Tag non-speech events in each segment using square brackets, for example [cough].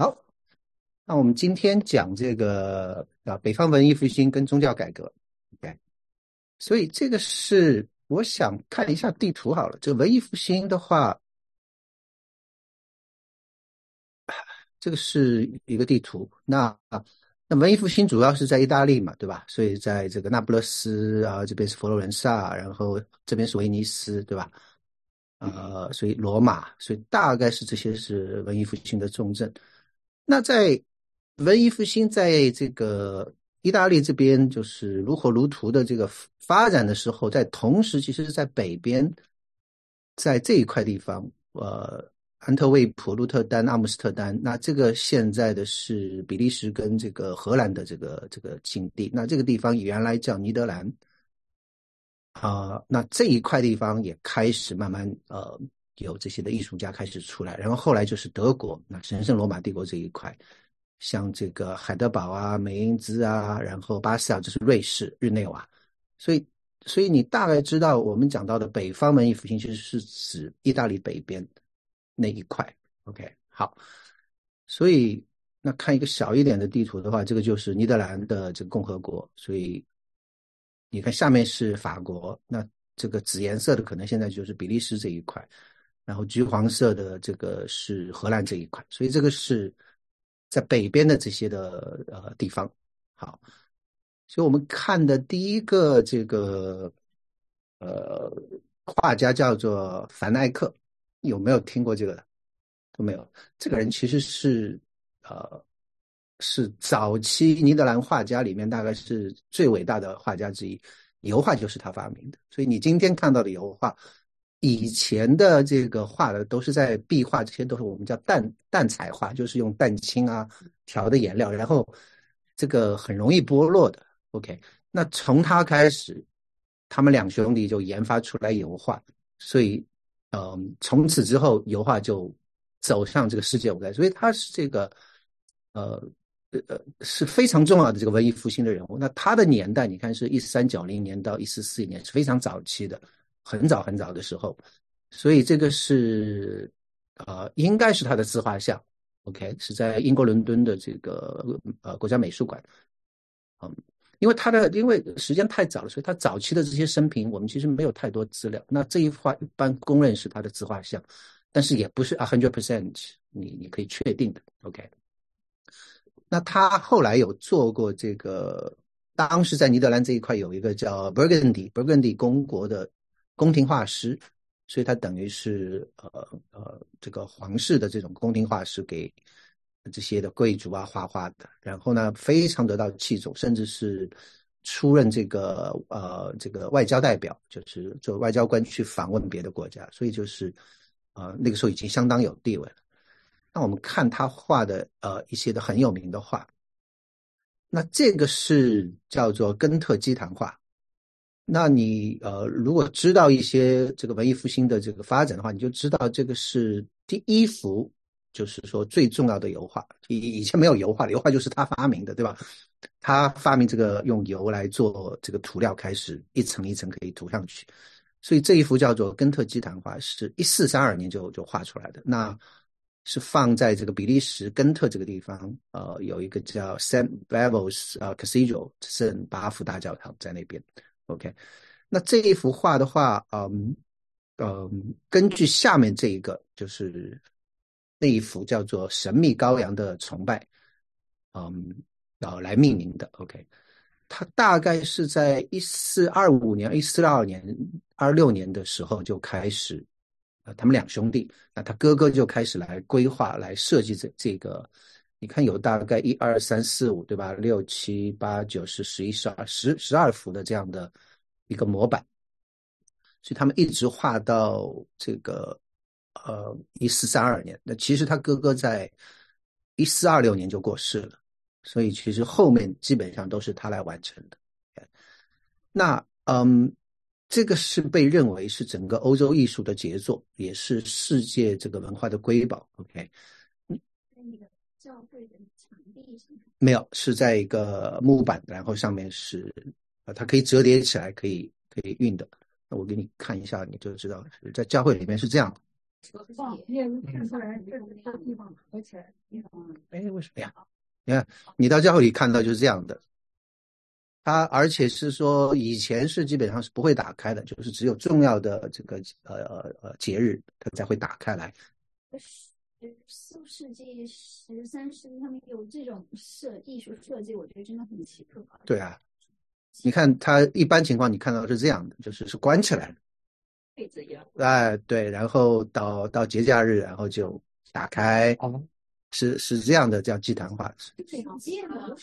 好，那我们今天讲这个啊，北方文艺复兴跟宗教改革，OK，所以这个是我想看一下地图好了。这个文艺复兴的话，这个是一个地图。那那文艺复兴主要是在意大利嘛，对吧？所以在这个那不勒斯啊，这边是佛罗伦萨，然后这边是威尼斯，对吧？呃，所以罗马，所以大概是这些是文艺复兴的重镇。那在文艺复兴在这个意大利这边就是如火如荼的这个发展的时候，在同时，其实是在北边，在这一块地方，呃，安特卫普、鹿特丹、阿姆斯特丹，那这个现在的是比利时跟这个荷兰的这个这个境地，那这个地方原来叫尼德兰，啊，那这一块地方也开始慢慢呃。有这些的艺术家开始出来，然后后来就是德国，那神圣罗马帝国这一块，像这个海德堡啊、美因兹啊，然后巴塞尔，这是瑞士日内瓦。所以，所以你大概知道我们讲到的北方文艺复兴其实是指意大利北边那一块。OK，好。所以，那看一个小一点的地图的话，这个就是尼德兰的这个共和国。所以，你看下面是法国，那这个紫颜色的可能现在就是比利时这一块。然后橘黄色的这个是荷兰这一块，所以这个是在北边的这些的呃地方。好，所以我们看的第一个这个呃画家叫做凡艾克，有没有听过这个的？都没有。这个人其实是呃是早期尼德兰画家里面大概是最伟大的画家之一，油画就是他发明的。所以你今天看到的油画。以前的这个画的都是在壁画，这些都是我们叫淡淡彩画，就是用蛋清啊调的颜料，然后这个很容易剥落的。OK，那从他开始，他们两兄弟就研发出来油画，所以，嗯，从此之后油画就走向这个世界舞台。所以他是这个，呃呃是非常重要的这个文艺复兴的人物。那他的年代，你看是一三九零年到一四四一年，是非常早期的。很早很早的时候，所以这个是，呃，应该是他的自画像，OK，是在英国伦敦的这个呃国家美术馆，嗯，因为他的因为时间太早了，所以他早期的这些生平我们其实没有太多资料。那这一幅画一般公认是他的自画像，但是也不是 a hundred percent，你你可以确定的，OK。那他后来有做过这个，当时在尼德兰这一块有一个叫 Burgundy，Burgundy 公国的。宫廷画师，所以他等于是呃呃这个皇室的这种宫廷画师给这些的贵族啊画画的，然后呢非常得到器重，甚至是出任这个呃这个外交代表，就是做外交官去访问别的国家，所以就是呃那个时候已经相当有地位了。那我们看他画的呃一些的很有名的画，那这个是叫做根特基坛画。那你呃，如果知道一些这个文艺复兴的这个发展的话，你就知道这个是第一幅，就是说最重要的油画。以以前没有油画，油画就是他发明的，对吧？他发明这个用油来做这个涂料，开始一层一层可以涂上去。所以这一幅叫做根特基坛画，是一四三二年就就画出来的。那是放在这个比利时根特这个地方，呃，有一个叫 Saint Bavos 呃 Cathedral 圣巴夫大教堂在那边。OK，那这一幅画的话，嗯嗯，根据下面这一个，就是那一幅叫做《神秘羔羊的崇拜》，嗯，呃，来命名的。OK，它大概是在一四二五年、一四二年、二六年的时候就开始，呃，他们两兄弟，那他哥哥就开始来规划、来设计这这个。你看，有大概一二三四五，对吧？六七八九十十一十二十十二幅的这样的一个模板，所以他们一直画到这个呃一四三二年。那其实他哥哥在一四二六年就过世了，所以其实后面基本上都是他来完成的。那嗯，这个是被认为是整个欧洲艺术的杰作，也是世界这个文化的瑰宝。OK。教会的场地没有，是在一个木板，然后上面是呃，它可以折叠起来，可以可以运的。那我给你看一下，你就知道是在教会里面是这样。看出来这个地方合起来，哎，为什么呀？你看，你到教会里看到就是这样的。它而且是说，以前是基本上是不会打开的，就是只有重要的这个呃呃呃节日，它才会打开来。十四世纪、十三世纪，他们有这种设艺术设计，我觉得真的很奇特。对啊，你看它一般情况，你看到是这样的，就是是关起来的。被子一样。哎，对，然后到到节假日，然后就打开。是是这样的，叫祭坛画。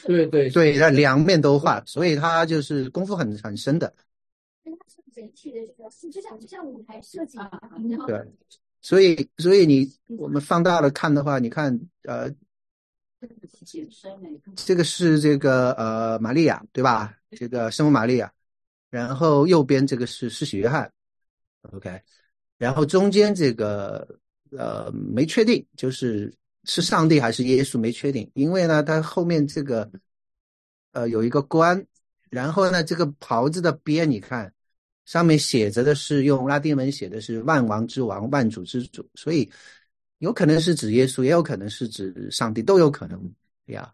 对对对，让两面都画，所以他就是功夫很很深的。整体的这个，就像就像舞台设计啊。对，所以所以你我们放大了看的话，你看呃，这个是这个呃玛利亚对吧？这个圣母玛利亚，然后右边这个是施洗约翰，OK，然后中间这个呃没确定，就是。是上帝还是耶稣没确定，因为呢，他后面这个，呃，有一个冠，然后呢，这个袍子的边，你看上面写着的是用拉丁文写的是万王之王、万主之主，所以有可能是指耶稣，也有可能是指上帝，都有可能呀。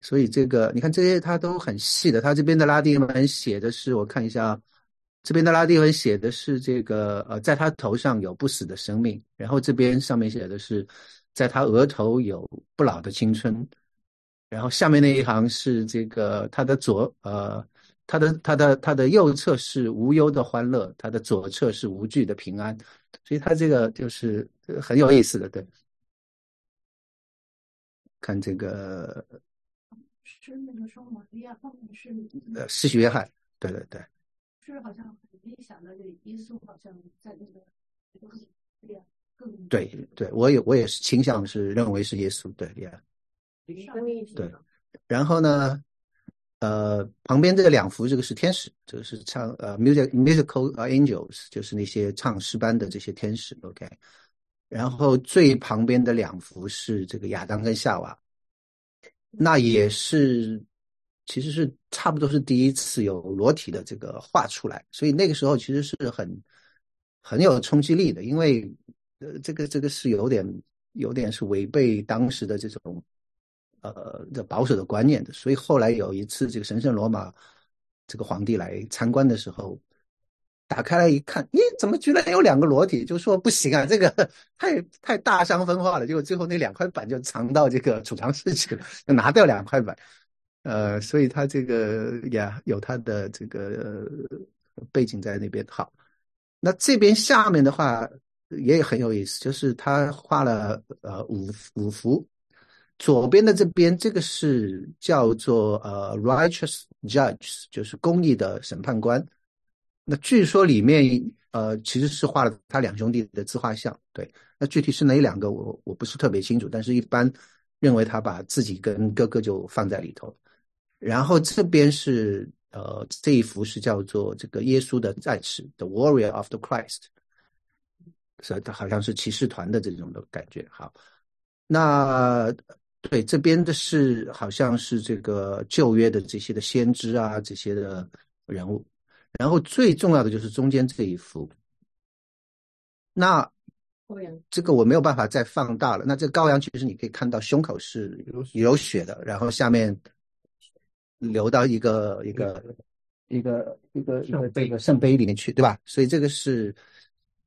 所以这个你看这些他都很细的，他这边的拉丁文写的是，我看一下，这边的拉丁文写的是这个呃，在他头上有不死的生命，然后这边上面写的是。在他额头有不老的青春，然后下面那一行是这个他的左呃他的他的他的右侧是无忧的欢乐，他的左侧是无惧的平安，所以他这个就是很有意思的，对。看这个是那个双玛利亚后面是呃约翰，对对对。是好像很理想耶稣好像在那个对呀。对对，我也我也是倾向是认为是耶稣，对呀，对。然后呢，呃，旁边这个两幅，这个是天使，这个是唱呃 music musical angels，就是那些唱诗班的这些天使，OK。然后最旁边的两幅是这个亚当跟夏娃，那也是其实是差不多是第一次有裸体的这个画出来，所以那个时候其实是很很有冲击力的，因为。呃，这个这个是有点有点是违背当时的这种呃的保守的观念的，所以后来有一次这个神圣罗马这个皇帝来参观的时候，打开来一看，咦，怎么居然有两个裸体？就说不行啊，这个 [laughs] 太太大伤风化了。结果最后那两块板就藏到这个储藏室去了，就拿掉两块板。呃，所以他这个呀有他的这个背景在那边。好，那这边下面的话。也很有意思，就是他画了呃五五幅，左边的这边这个是叫做呃 righteous judge，就是公义的审判官。那据说里面呃其实是画了他两兄弟的自画像，对。那具体是哪两个我我不是特别清楚，但是一般认为他把自己跟哥哥就放在里头。然后这边是呃这一幅是叫做这个耶稣的战士，the warrior of the Christ。是，它好像是骑士团的这种的感觉。好，那对这边的是好像是这个旧约的这些的先知啊，这些的人物。然后最重要的就是中间这一幅。那这个我没有办法再放大了。那这羔羊其实你可以看到胸口是有血的，然后下面流到一个一个一个一个一个这个圣杯里面去，对吧？所以这个是。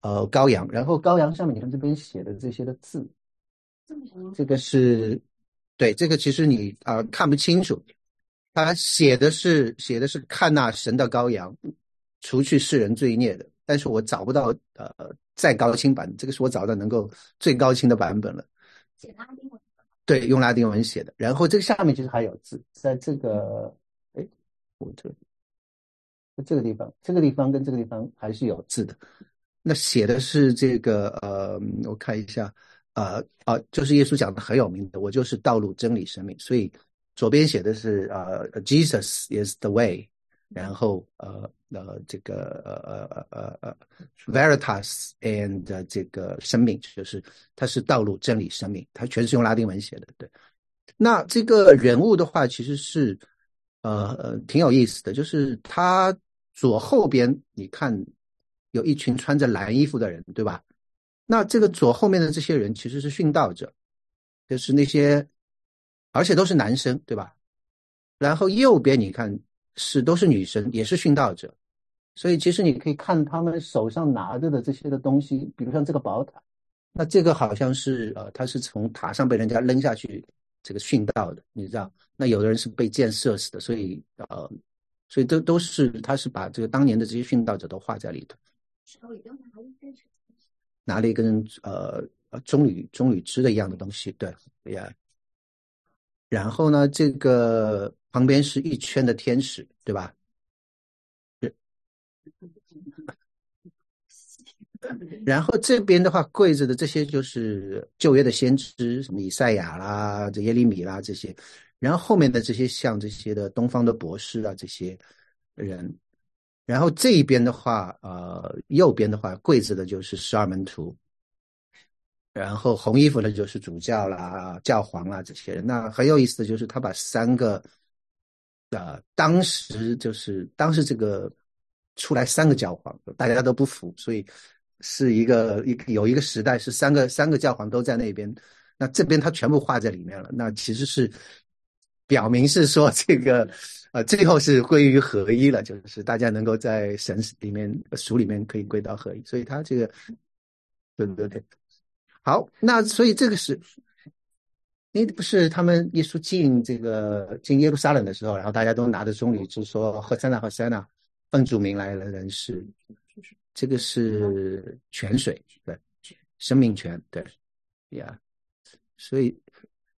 呃，羔羊，然后羔羊上面你看这边写的这些的字，这个是，对，这个其实你啊看不清楚，他写的是写的是看那神的羔羊，除去世人罪孽的，但是我找不到呃再高清版，这个是我找到能够最高清的版本了。写拉丁文。对，用拉丁文写的，然后这个下面其实还有字，在这个，哎，我这，这个地方，这个地方跟这个地方还是有字的。那写的是这个呃，我看一下，呃啊，就是耶稣讲的很有名的，我就是道路、真理、生命。所以左边写的是呃，Jesus is the way，然后呃呃这个呃呃呃呃，Veritas and 这个生命，就是它是道路、真理、生命，它全是用拉丁文写的。对，那这个人物的话，其实是呃呃挺有意思的，就是他左后边你看。有一群穿着蓝衣服的人，对吧？那这个左后面的这些人其实是殉道者，就是那些，而且都是男生，对吧？然后右边你看是都是女生，也是殉道者，所以其实你可以看他们手上拿着的这些的东西，比如像这个宝塔，那这个好像是呃，他是从塔上被人家扔下去这个殉道的，你知道？那有的人是被箭射死的，所以呃，所以都都是他是把这个当年的这些殉道者都画在里头。手里都拿一根拿了一根呃棕榈棕榈枝的一样的东西，对呀。然后呢，这个旁边是一圈的天使，对吧？然后这边的话，跪着的这些就是旧约的先知，什么以赛亚啦、这耶利米啦这些。然后后面的这些像这些的东方的博士啊，这些人。然后这一边的话，呃，右边的话跪着的就是十二门徒，然后红衣服的就是主教啦、教皇啦这些人。那很有意思的就是他把三个，呃，当时就是当时这个出来三个教皇，大家都不服，所以是一个一有一个时代是三个三个教皇都在那边，那这边他全部画在里面了。那其实是表明是说这个。呃，最后是归于合一了，就是大家能够在神里面、属里面可以归到合一，所以他这个，对对对，好，那所以这个是，那不是他们耶稣进这个进耶路撒冷的时候，然后大家都拿着棕榈枝说：“和塞纳和塞纳，奉主名来的人是，这个是泉水，对，生命泉，对，呀，所以。”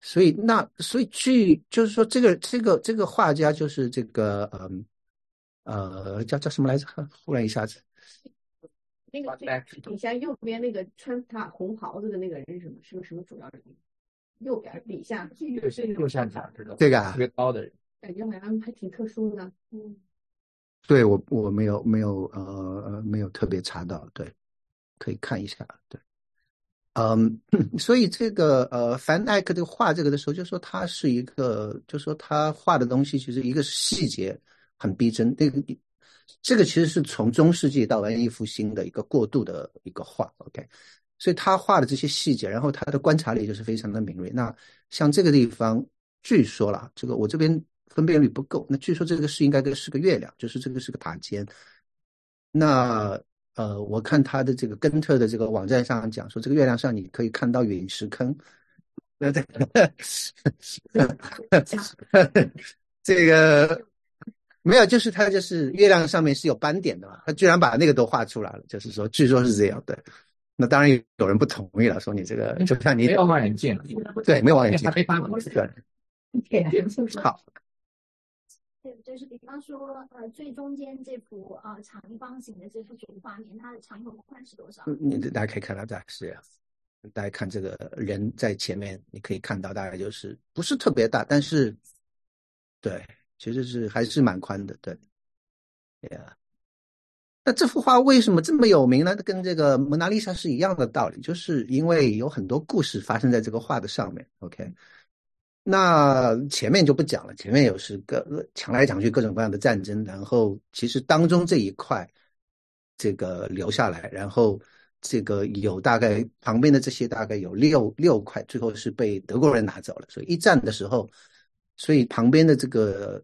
所以那所以据就是说这个这个这个画家就是这个嗯呃叫叫什么来着？忽然一下子，那个底下右边那个穿他红袍子的那个人是什么？是个什么主要人物？右边底下就是右下角这个啊，特别高的人，感觉好像还挺特殊的。嗯，对我我没有没有呃呃没有特别查到，对，可以看一下，对。嗯，所以这个呃，凡艾克这个画这个的时候，就说他是一个，就说他画的东西其实一个是细节很逼真，这个这个其实是从中世纪到文艺复兴的一个过渡的一个画，OK，所以他画的这些细节，然后他的观察力就是非常的敏锐。那像这个地方，据说了，这个我这边分辨率不够，那据说这个是应该是个月亮，就是这个是个塔尖，那。呃，我看他的这个根特的这个网站上讲说，这个月亮上你可以看到陨石坑。对对，这个 [laughs] 没有，就是他就是月亮上面是有斑点的嘛，他居然把那个都画出来了，就是说，据说是这样。对，那当然有人不同意了，说你这个就像你没有望远镜，对，没有望远镜，没发对，好。就是比方说，呃，最中间这幅呃长方形的这幅主画面，它的长和宽是多少？你大家可以看到，大概是这样。大家看这个人在前面，你可以看到大概就是不是特别大，但是对，其实是还是蛮宽的。对，对呀。那这幅画为什么这么有名呢？跟这个蒙娜丽莎是一样的道理，就是因为有很多故事发生在这个画的上面。OK。那前面就不讲了，前面有是各抢来抢去各种各样的战争，然后其实当中这一块，这个留下来，然后这个有大概旁边的这些大概有六六块，最后是被德国人拿走了。所以一战的时候，所以旁边的这个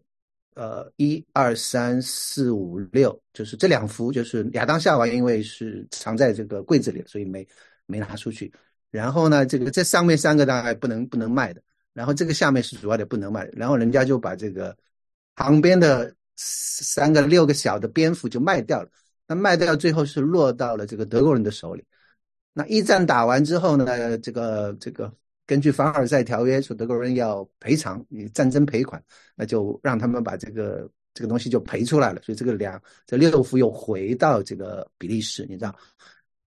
呃一二三四五六，就是这两幅，就是亚当夏娃因为是藏在这个柜子里，所以没没拿出去。然后呢，这个这上面三个大概不能不能卖的。然后这个下面是主要的不能卖，然后人家就把这个旁边的三个六个小的蝙蝠就卖掉了。那卖掉最后是落到了这个德国人的手里。那一战打完之后呢，这个这个根据凡尔赛条约说德国人要赔偿你战争赔款，那就让他们把这个这个东西就赔出来了。所以这个两这六幅又回到这个比利时，你知道。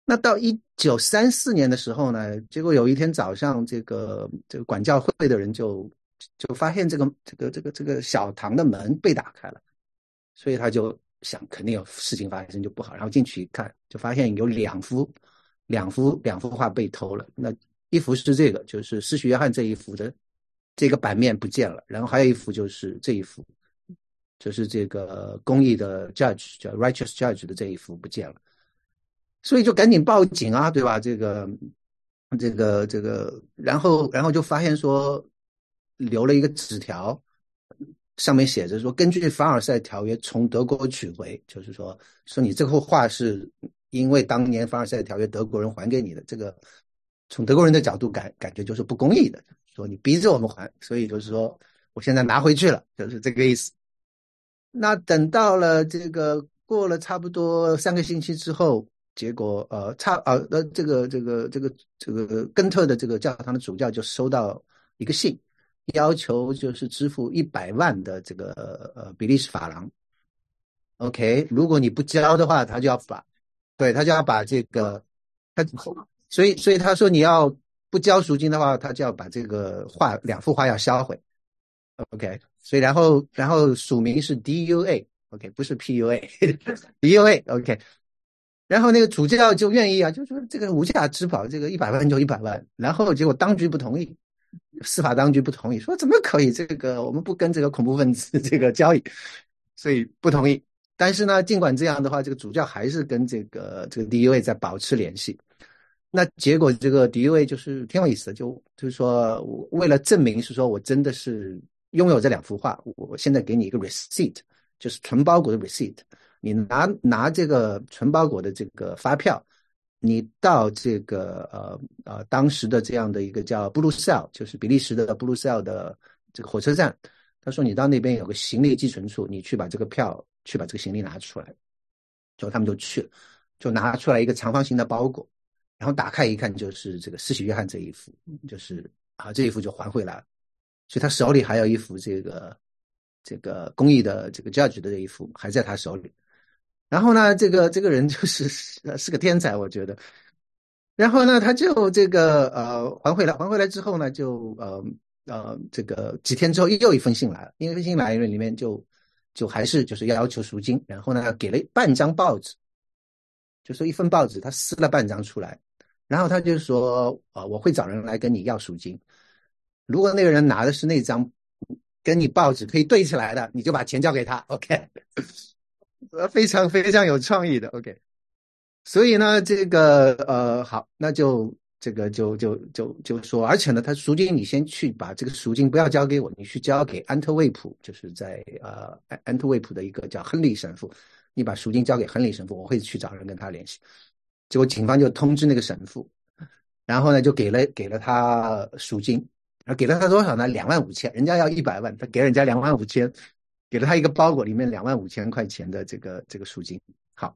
那到一九三四年的时候呢，结果有一天早上，这个这个管教会的人就就发现这个这个这个这个小堂的门被打开了，所以他就想肯定有事情发生就不好，然后进去一看，就发现有两幅两幅两幅画被偷了。那一幅是这个，就是施许约翰这一幅的这个版面不见了，然后还有一幅就是这一幅，就是这个公益的 judge 叫 righteous judge 的这一幅不见了。所以就赶紧报警啊，对吧？这个这个这个，然后然后就发现说留了一个纸条，上面写着说，根据凡尔赛条约从德国取回，就是说说你这幅画是因为当年凡尔赛条约德国人还给你的，这个从德国人的角度感感觉就是不公义的，说你逼着我们还，所以就是说我现在拿回去了，就是这个意思。那等到了这个过了差不多三个星期之后，结果呃差呃呃这个这个这个这个根特的这个教堂的主教就收到一个信，要求就是支付一百万的这个呃比利时法郎。OK，如果你不交的话，他就要把，对他就要把这个他，所以所以他说你要不交赎金的话，他就要把这个画两幅画要销毁。OK。所以，然后，然后署名是 DUA，OK，不是 PUA，DUA，OK。然后那个主教就愿意啊，就说这个无价之宝，这个一百万就一百万。然后结果当局不同意，司法当局不同意，说怎么可以？这个我们不跟这个恐怖分子 [laughs] 这个交易，所以不同意。但是呢，尽管这样的话，这个主教还是跟这个这个第一位在保持联系。那结果这个第一位就是挺有意思的，就就是说，为了证明是说我真的是。拥有这两幅画，我现在给你一个 receipt，就是纯包裹的 receipt。你拿拿这个纯包裹的这个发票，你到这个呃呃当时的这样的一个叫布鲁塞尔，就是比利时的布鲁塞尔的这个火车站。他说你到那边有个行李寄存处，你去把这个票去把这个行李拿出来。就他们就去了，就拿出来一个长方形的包裹，然后打开一看，就是这个施洗约翰这一幅，就是啊这一幅就还回来了。所以他手里还有一幅这个这个公益的这个 judge 的这一幅还在他手里，然后呢，这个这个人就是是个天才，我觉得。然后呢，他就这个呃还回来，还回来之后呢，就呃呃这个几天之后又一封信来了，一封信来里面就就还是就是要求赎金，然后呢给了半张报纸，就说一份报纸他撕了半张出来，然后他就说呃我会找人来跟你要赎金。如果那个人拿的是那张跟你报纸可以对起来的，你就把钱交给他，OK？呃，非常非常有创意的，OK？所以呢，这个呃，好，那就这个就就就就说，而且呢，他赎金你先去把这个赎金不要交给我，你去交给安特卫普，就是在呃安安特卫普的一个叫亨利神父，你把赎金交给亨利神父，我会去找人跟他联系。结果警方就通知那个神父，然后呢就给了给了他赎金。然后给了他多少呢？两万五千，人家要一百万，他给人家两万五千，给了他一个包裹，里面两万五千块钱的这个这个赎金。好，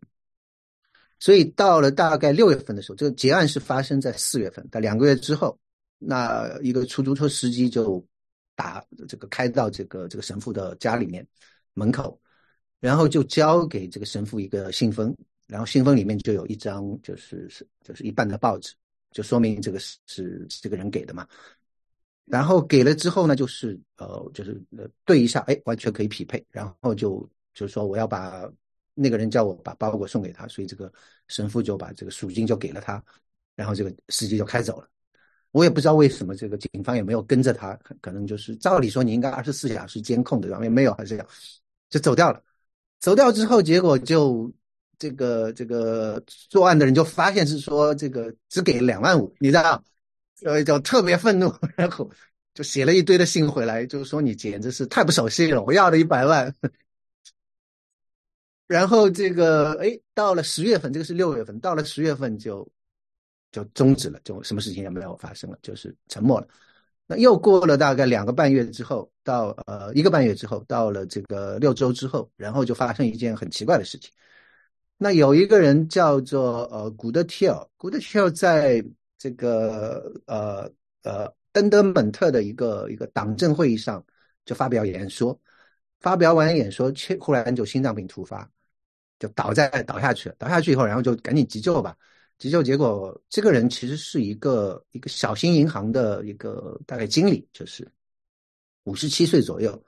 所以到了大概六月份的时候，这个结案是发生在四月份，在两个月之后，那一个出租车司机就打这个开到这个这个神父的家里面门口，然后就交给这个神父一个信封，然后信封里面就有一张就是是就是一半的报纸，就说明这个是是这个人给的嘛。然后给了之后呢，就是呃，就是对一下，哎，完全可以匹配。然后就就说，我要把那个人叫我把包裹送给他，所以这个神父就把这个赎金就给了他，然后这个司机就开走了。我也不知道为什么这个警方也没有跟着他，可能就是照理说你应该二十四小时监控的，也没有，还是这样，就走掉了。走掉之后，结果就这个这个作案的人就发现是说这个只给两万五，你知道。所以就特别愤怒，[laughs] 然后就写了一堆的信回来，就是说你简直是太不守信了，我要了一百万。[laughs] 然后这个哎，到了十月份，这个是六月份，到了十月份就就终止了，就什么事情也没有发生了，就是沉默了。那又过了大概两个半月之后，到呃一个半月之后，到了这个六周之后，然后就发生一件很奇怪的事情。那有一个人叫做呃古德提尔，古德提尔在。这个呃呃，登德本特的一个一个党政会议上就发表演说，发表完演说，切忽然就心脏病突发，就倒在倒下去了。倒下去以后，然后就赶紧急救吧，急救结果，这个人其实是一个一个小型银行的一个大概经理，就是五十七岁左右，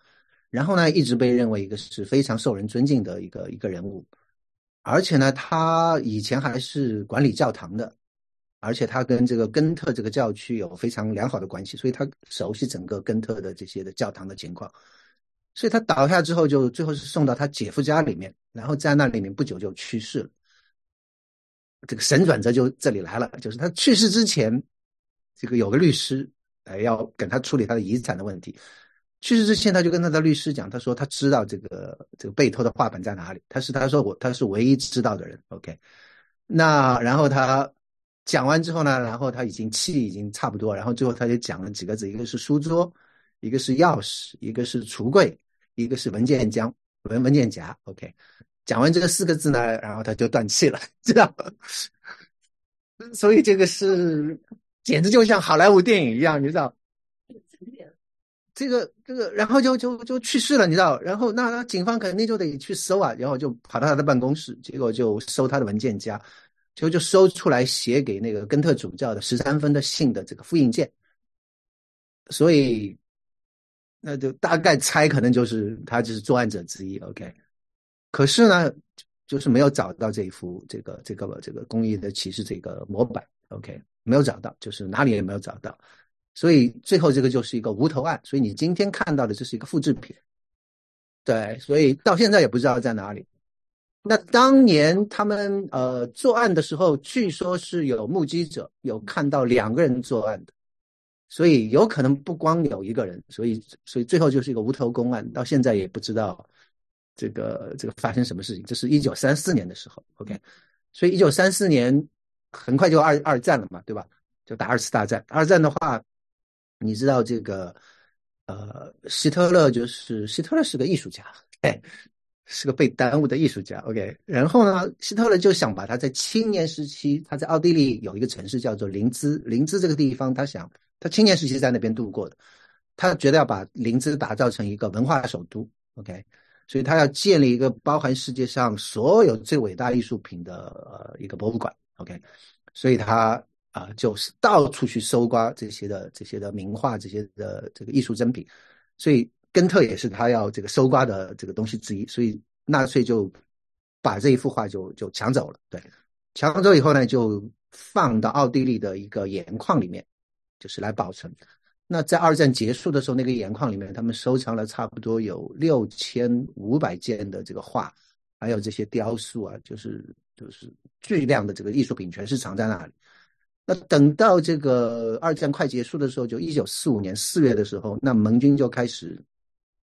然后呢，一直被认为一个是非常受人尊敬的一个一个人物，而且呢，他以前还是管理教堂的。而且他跟这个根特这个教区有非常良好的关系，所以他熟悉整个根特的这些的教堂的情况。所以他倒下之后，就最后是送到他姐夫家里面，然后在那里面不久就去世了。这个神转折就这里来了，就是他去世之前，这个有个律师，呃，要跟他处理他的遗产的问题。去世之前，他就跟他的律师讲，他说他知道这个这个被偷的画本在哪里，他是他说我他是唯一知道的人。OK，那然后他讲完之后呢，然后他已经气已经差不多，然后最后他就讲了几个字，一个是书桌，一个是钥匙，一个是橱柜，一个是文件夹文文件夹。OK。讲完这个四个字呢，然后他就断气了，[laughs] 知道？[laughs] 所以这个是简直就像好莱坞电影一样，你知道？这个这个，然后就就就去世了，你知道？然后那警方肯定就得去搜啊，然后就跑到他的办公室，结果就搜他的文件夹，就就搜出来写给那个根特主教的十三封的信的这个复印件，所以那就大概猜可能就是他就是作案者之一。OK。可是呢，就是没有找到这一幅这个这个这个工艺的骑士这个模板，OK，没有找到，就是哪里也没有找到，所以最后这个就是一个无头案。所以你今天看到的这是一个复制品，对，所以到现在也不知道在哪里。那当年他们呃作案的时候，据说是有目击者有看到两个人作案的，所以有可能不光有一个人，所以所以最后就是一个无头公案，到现在也不知道。这个这个发生什么事情？这是一九三四年的时候，OK，所以一九三四年很快就二二战了嘛，对吧？就打二次大战。二战的话，你知道这个呃，希特勒就是希特勒是个艺术家，哎，[laughs] 是个被耽误的艺术家，OK。然后呢，希特勒就想把他在青年时期，他在奥地利有一个城市叫做林兹，林兹这个地方，他想他青年时期在那边度过的，他觉得要把林兹打造成一个文化首都，OK。所以他要建立一个包含世界上所有最伟大艺术品的呃一个博物馆，OK，所以他啊就是到处去搜刮这些的这些的名画这些的这个艺术珍品，所以根特也是他要这个搜刮的这个东西之一，所以纳粹就把这一幅画就就抢走了，对，抢走以后呢就放到奥地利的一个盐矿里面，就是来保存。那在二战结束的时候，那个盐矿里面，他们收藏了差不多有六千五百件的这个画，还有这些雕塑啊，就是就是巨量的这个艺术品，全是藏在那里。那等到这个二战快结束的时候，就一九四五年四月的时候，那盟军就开始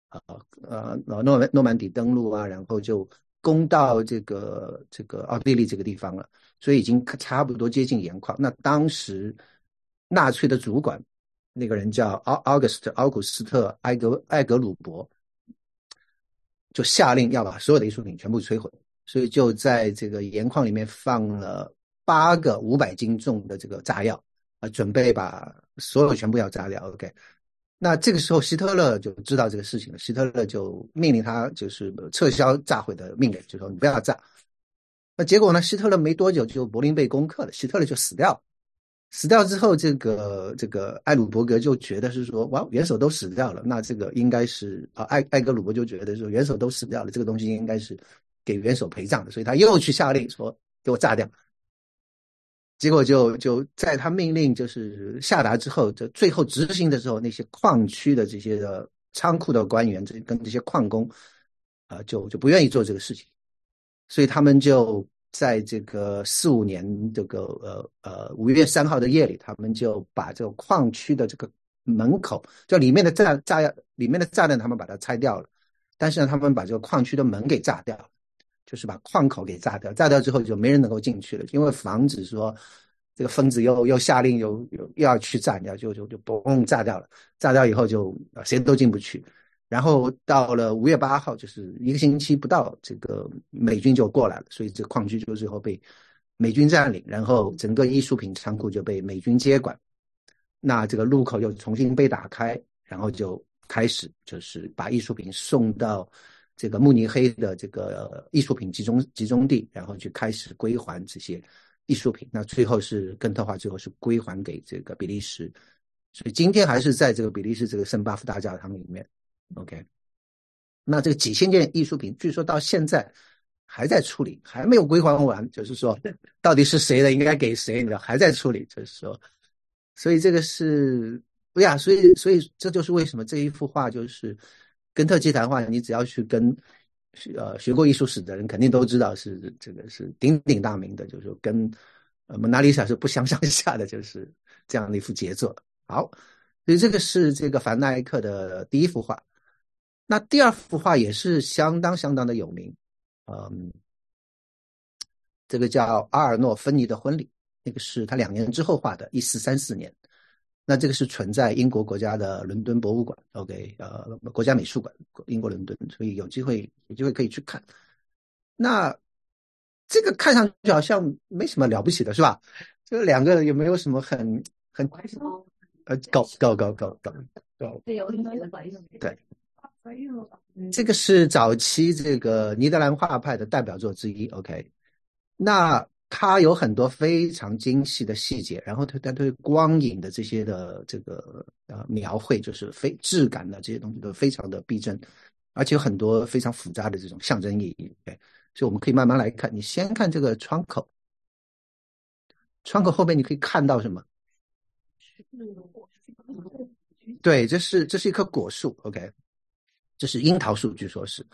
啊呃诺曼诺曼底登陆啊，然后就攻到这个这个奥地利这个地方了，所以已经差不多接近盐矿。那当时纳粹的主管。那个人叫奥奥古斯特奥古斯特埃格埃格鲁伯，就下令要把所有的艺术品全部摧毁，所以就在这个盐矿里面放了八个五百斤重的这个炸药啊，准备把所有全部要炸掉。OK，那这个时候希特勒就知道这个事情了，希特勒就命令他就是撤销炸毁的命令，就说你不要炸。那结果呢？希特勒没多久就柏林被攻克了，希特勒就死掉。死掉之后，这个这个艾鲁伯格就觉得是说，哇，元首都死掉了，那这个应该是啊，艾艾格鲁伯就觉得说，元首都死掉了，这个东西应该是给元首陪葬的，所以他又去下令说，给我炸掉。结果就就在他命令就是下达之后，就最后执行的时候，那些矿区的这些的仓库的官员，这跟这些矿工啊，就就不愿意做这个事情，所以他们就。在这个四五年这个呃呃五月三号的夜里，他们就把这个矿区的这个门口，就里面的炸炸药里面的炸弹，他们把它拆掉了。但是呢，他们把这个矿区的门给炸掉了，就是把矿口给炸掉。炸掉之后，就没人能够进去了，因为防止说这个疯子又又下令又又又要去炸，掉，就就就嘣炸掉了。炸掉以后就谁都进不去。然后到了五月八号，就是一个星期不到，这个美军就过来了，所以这矿区就最后被美军占领，然后整个艺术品仓库就被美军接管，那这个路口又重新被打开，然后就开始就是把艺术品送到这个慕尼黑的这个艺术品集中集中地，然后去开始归还这些艺术品。那最后是根特化，最后是归还给这个比利时，所以今天还是在这个比利时这个圣巴夫大教堂里面。OK，那这个几千件艺术品，据说到现在还在处理，还没有归还完。就是说，[laughs] 到底是谁的，应该给谁，你知道，还在处理。就是说，所以这个是，对呀，所以，所以这就是为什么这一幅画就是根特基谈话，你只要去跟呃学过艺术史的人肯定都知道是这个是鼎鼎大名的，就是跟呃蒙娜丽莎是不相 [laughs] 上下的，就是这样的一幅杰作。好，所以这个是这个凡奈克的第一幅画。那第二幅画也是相当相当的有名，嗯，这个叫阿尔诺芬尼的婚礼，那个是他两年之后画的，一四三四年。那这个是存在英国国家的伦敦博物馆，OK，呃，国家美术馆，英国伦敦，所以有机会有机会可以去看。那这个看上去好像没什么了不起的，是吧？这两个有没有什么很很呃高高高高高高？对，这个是早期这个尼德兰画派的代表作之一，OK。那它有很多非常精细的细节，然后它它对光影的这些的这个呃描绘，就是非质感的这些东西都非常的逼真，而且有很多非常复杂的这种象征意义。对，所以我们可以慢慢来看。你先看这个窗口，窗口后面你可以看到什么？对，这是这是一棵果树，OK，这是樱桃树，据说是。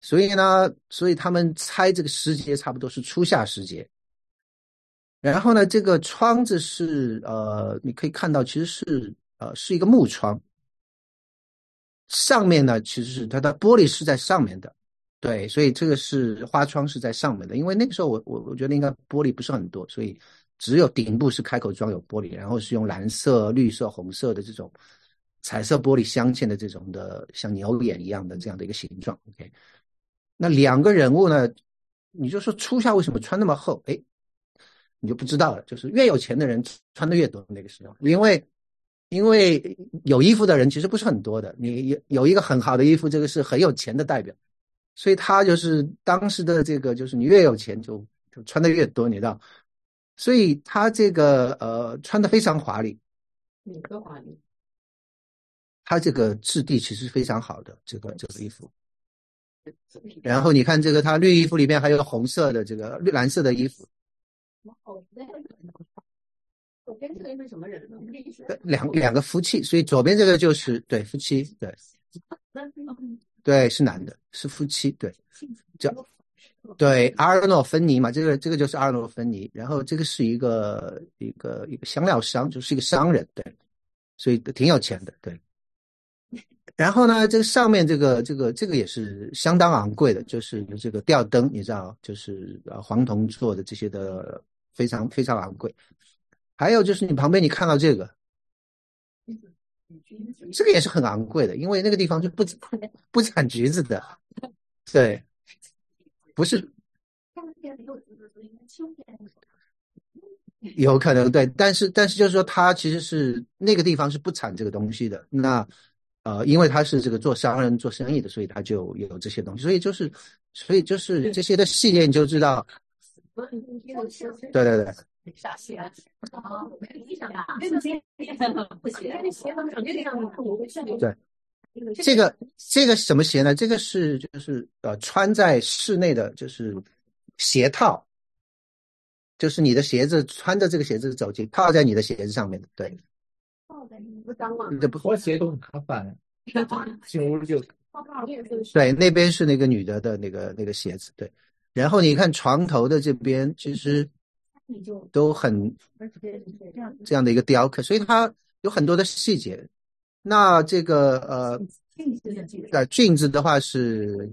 所以呢，所以他们猜这个时节差不多是初夏时节。然后呢，这个窗子是呃，你可以看到其实是呃是一个木窗，上面呢其实是它的玻璃是在上面的，对，所以这个是花窗是在上面的。因为那个时候我我我觉得应该玻璃不是很多，所以只有顶部是开口装有玻璃，然后是用蓝色、绿色、红色的这种彩色玻璃镶嵌的这种的像牛眼一样的这样的一个形状。OK，那两个人物呢，你就说初夏为什么穿那么厚？哎。你就不知道了，就是越有钱的人穿的越多。那个时候，因为因为有衣服的人其实不是很多的。你有有一个很好的衣服，这个是很有钱的代表，所以他就是当时的这个，就是你越有钱就就穿的越多，你知道。所以他这个呃穿的非常华丽，哪个华丽？他这个质地其实非常好的这个这个衣服。然后你看这个，他绿衣服里面还有红色的这个绿蓝色的衣服。哦，左边这个是什么人呢？两两个夫妻，所以左边这个就是对夫妻，对，对是男的，是夫妻，对，叫对阿尔诺芬尼嘛，这个这个就是阿尔诺芬尼，然后这个是一个一个一个香料商，就是一个商人，对，所以挺有钱的，对。然后呢，这个上面这个这个这个也是相当昂贵的，就是这个吊灯，你知道，就是呃黄铜做的这些的。非常非常昂贵，还有就是你旁边你看到这个，这个也是很昂贵的，因为那个地方就不不产橘子的，对，不是，有可能对，但是但是就是说它其实是那个地方是不产这个东西的，那呃因为他是这个做商人做生意的，所以他就有这些东西，所以就是所以就是这些的细节你就知道。对对对。啥鞋？对，这个这个什么鞋呢？这个是就是呃穿在室内的，就是鞋套，就是你的鞋子穿着这个鞋子走进，套在你的鞋子上面的。对。套在你不脏吗？这不脱鞋都很麻烦，进屋就。对，那边是那个女的的那个那个鞋子，对。然后你看床头的这边，其实都很这样的。一个雕刻，所以它有很多的细节。那这个呃，对镜子。的话是，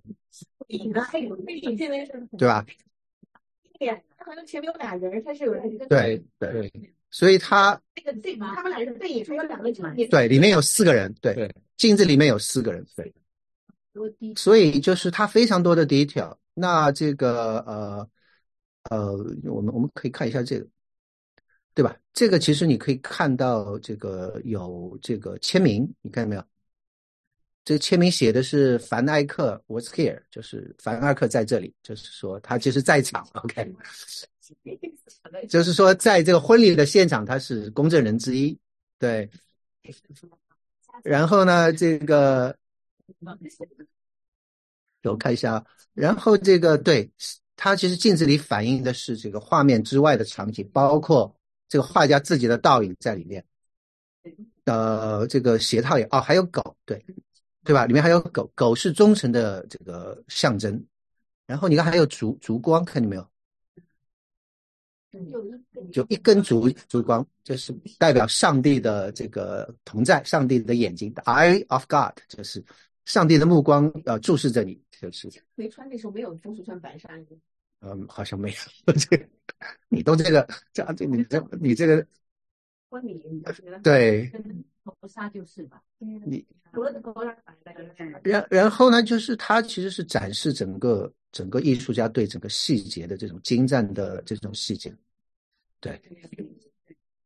对吧？对，它好像前面有俩人，它是有一个对对，所以它那个对，他们俩人背影还有两个镜对，里面有四个人，对，镜子里面有四个人，对。所以就是它非常多的 detail。那这个呃呃，我们我们可以看一下这个，对吧？这个其实你可以看到这个有这个签名，你看到没有？这个签名写的是凡艾克 was here，就是凡艾克在这里，就是说他其实在场。[laughs] OK，[laughs] 就是说在这个婚礼的现场，他是公证人之一。对。[laughs] 然后呢，这个。我看一下啊，然后这个对它其实镜子里反映的是这个画面之外的场景，包括这个画家自己的倒影在里面。呃，这个鞋套也哦，还有狗，对，对吧？里面还有狗，狗是忠诚的这个象征。然后你看还有烛烛光，看见没有？就一根烛烛光，就是代表上帝的这个同在，上帝的眼睛，the eye of God，就是上帝的目光呃注视着你，就是没穿那时候没有中石川白纱衣，嗯，好像没有。[laughs] 这个，你都这个这样，你这你这个婚礼对，跟头纱就是吧？你除了头纱白的，然然后呢，就是它其实是展示整个整个艺术家对整个细节的这种精湛的这种细节，对。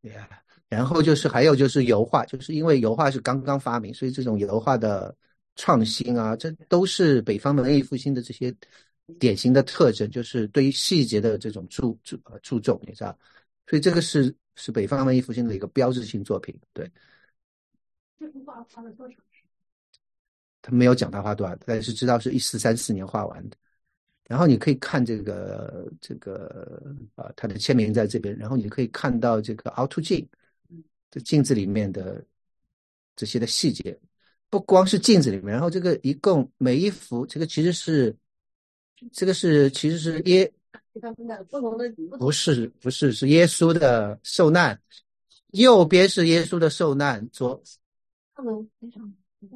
Yeah，然后就是还有就是油画，就是因为油画是刚刚发明，所以这种油画的创新啊，这都是北方文艺复兴的这些典型的特征，就是对于细节的这种注注呃注重，你知道，所以这个是是北方文艺复兴的一个标志性作品。对，这幅画花了多长时间？他没有讲他花多少，但是知道是一四三四年画完的。然后你可以看这个这个啊，他的签名在这边，然后你可以看到这个凹凸镜，这镜子里面的这些的细节，不光是镜子里面，然后这个一共每一幅，这个其实是这个是其实是耶不是不是是耶稣的受难，右边是耶稣的受难，左他们非常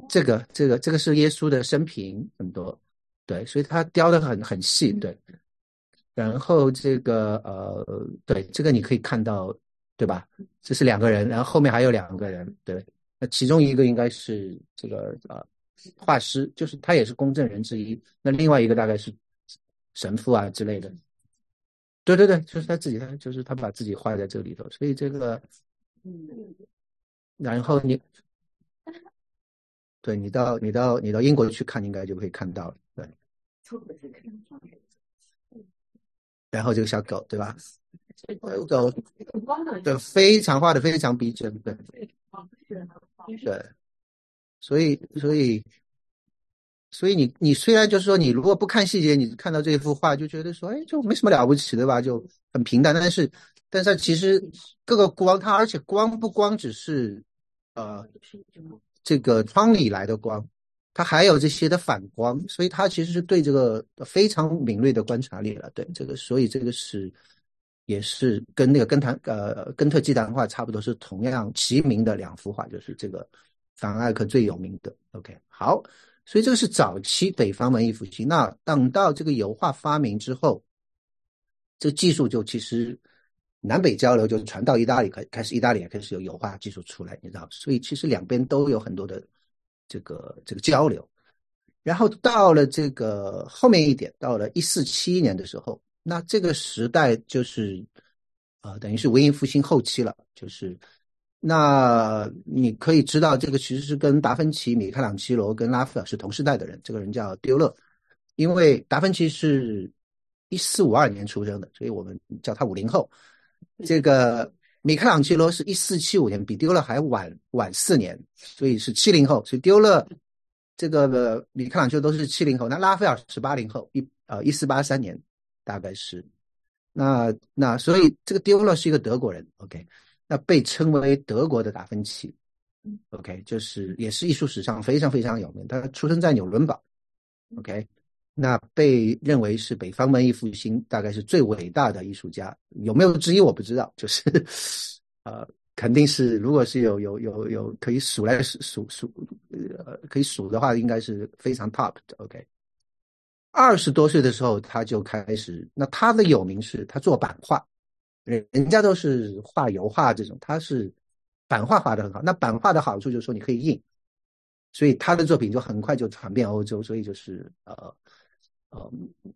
这个这个这个是耶稣的生平很多，对，所以他雕的很很细，对。然后这个呃，对，这个你可以看到，对吧？这是两个人，然后后面还有两个人，对。那其中一个应该是这个呃画师，就是他也是公证人之一。那另外一个大概是神父啊之类的。对对对，就是他自己，他就是他把自己画在这里头，所以这个，嗯，然后你。对你到你到你到英国去看，应该就可以看到了。对，然后这个小狗，对吧？狗对非常画的非常逼真，对对，所以所以所以你你虽然就是说你如果不看细节，你看到这幅画就觉得说，哎，就没什么了不起的吧，就很平淡。但是但是其实各个光，它而且光不光只是呃。这个窗里来的光，它还有这些的反光，所以它其实是对这个非常敏锐的观察力了。对这个，所以这个是也是跟那个根谭呃根特基坛画差不多，是同样齐名的两幅画，就是这个凡艾克最有名的。OK，好，所以这个是早期北方文艺复兴。那等到这个油画发明之后，这技术就其实。南北交流就传到意大利，开开始意大利也开始有油画技术出来，你知道，所以其实两边都有很多的这个这个交流。然后到了这个后面一点，到了一四七一年的时候，那这个时代就是啊，等于是文艺复兴后期了，就是那你可以知道，这个其实是跟达芬奇、米开朗基罗跟拉斐尔是同时代的人。这个人叫丢勒，因为达芬奇是一四五二年出生的，所以我们叫他五零后。这个米开朗基罗是一四七五年，比丢勒还晚晚四年，所以是七零后。所以丢勒这个米开朗基罗都是七零后。那拉斐尔是八零后，一呃一四八三年大概是。那那所以这个丢勒是一个德国人，OK，那被称为德国的达芬奇，OK，就是也是艺术史上非常非常有名。他出生在纽伦堡，OK。那被认为是北方文艺复兴大概是最伟大的艺术家，有没有之一我不知道，就是，呃，肯定是，如果是有有有有可以数来数数数，呃，可以数的话，应该是非常 top 的。OK，二十多岁的时候他就开始，那他的有名是他做版画，人人家都是画油画这种，他是版画画的很好。那版画的好处就是说你可以印，所以他的作品就很快就传遍欧洲，所以就是呃。呃，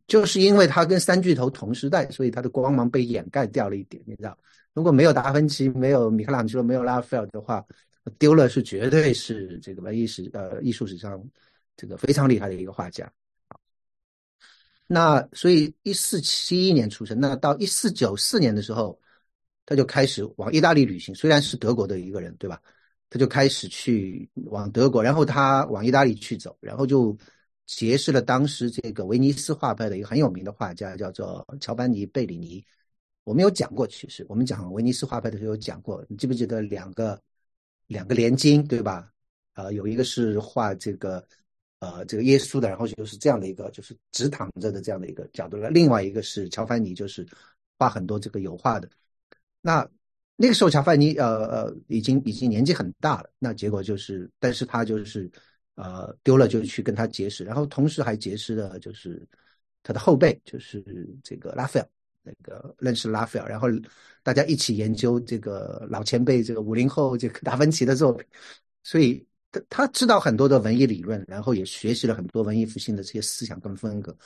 就是因为他跟三巨头同时代，所以他的光芒被掩盖掉了一点，你知道？如果没有达芬奇，没有米开朗基罗，没有拉斐尔的话，丢了是绝对是这个文艺史呃艺术史上这个非常厉害的一个画家。那所以一四七一年出生，那到一四九四年的时候，他就开始往意大利旅行，虽然是德国的一个人，对吧？他就开始去往德国，然后他往意大利去走，然后就。结识了当时这个威尼斯画派的一个很有名的画家，叫做乔班尼·贝里尼。我们有讲过，其实我们讲威尼斯画派的时候有讲过，你记不记得两个两个连襟，对吧？呃，有一个是画这个呃这个耶稣的，然后就是这样的一个就是直躺着的这样的一个角度了。另外一个是乔凡尼，就是画很多这个油画的。那那个时候乔凡尼呃呃已经已经年纪很大了，那结果就是，但是他就是呃丢了就去跟他结识，然后同时还结识了就是他的后辈，就是这个拉斐尔。那个认识拉斐尔，然后大家一起研究这个老前辈这个五零后这个达芬奇的作品，所以他他知道很多的文艺理论，然后也学习了很多文艺复兴的这些思想跟风格，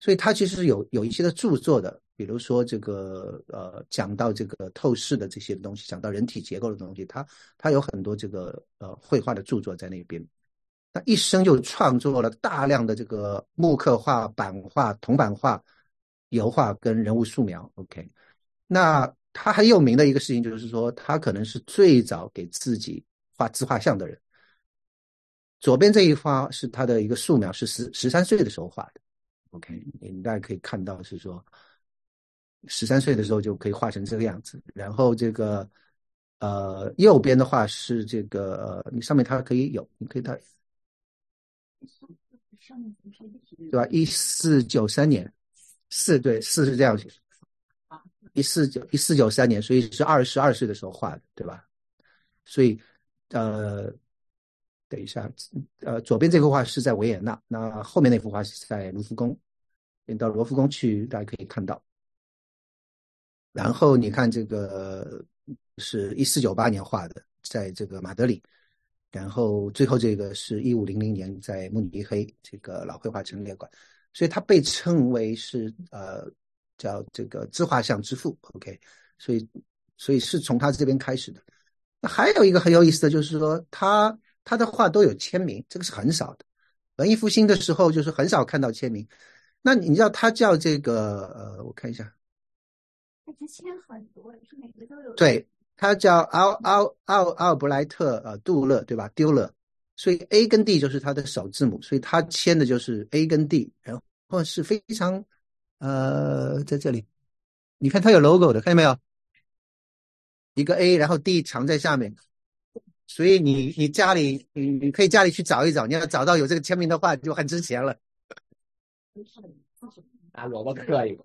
所以他其实有有一些的著作的，比如说这个呃讲到这个透视的这些东西，讲到人体结构的东西，他他有很多这个呃绘画的著作在那边，他一生就创作了大量的这个木刻画、版画、铜版画。油画跟人物素描，OK，那他很有名的一个事情就是说，他可能是最早给自己画自画像的人。左边这一画是他的一个素描，是十十三岁的时候画的，OK，你大家可以看到是说，十三岁的时候就可以画成这个样子。然后这个呃右边的话是这个，你上面它可以有，你可以它，对吧？一四九三年。四对四是这样写，一四九一四九三年，所以是二十二岁的时候画的，对吧？所以，呃，等一下，呃，左边这幅画是在维也纳，那后面那幅画是在卢浮宫。你到罗浮宫去，大家可以看到。然后你看这个是一四九八年画的，在这个马德里。然后最后这个是一五零零年在慕尼黑这个老绘画陈列馆。所以他被称为是呃叫这个自画像之父，OK，所以所以是从他这边开始的。那还有一个很有意思的就是说，他他的画都有签名，这个是很少的。文艺复兴的时候就是很少看到签名。那你知道他叫这个呃，我看一下，他签很多，是每个都有。对他叫奥奥奥奥布莱特呃杜勒对吧？丢了。所以 A 跟 D 就是他的首字母，所以他签的就是 A 跟 D，然后是非常呃在这里，你看他有 logo 的，看见没有？一个 A，然后 D 藏在下面，所以你你家里你你可以家里去找一找，你要找到有这个签名的话就很值钱了。拿萝卜刻一个。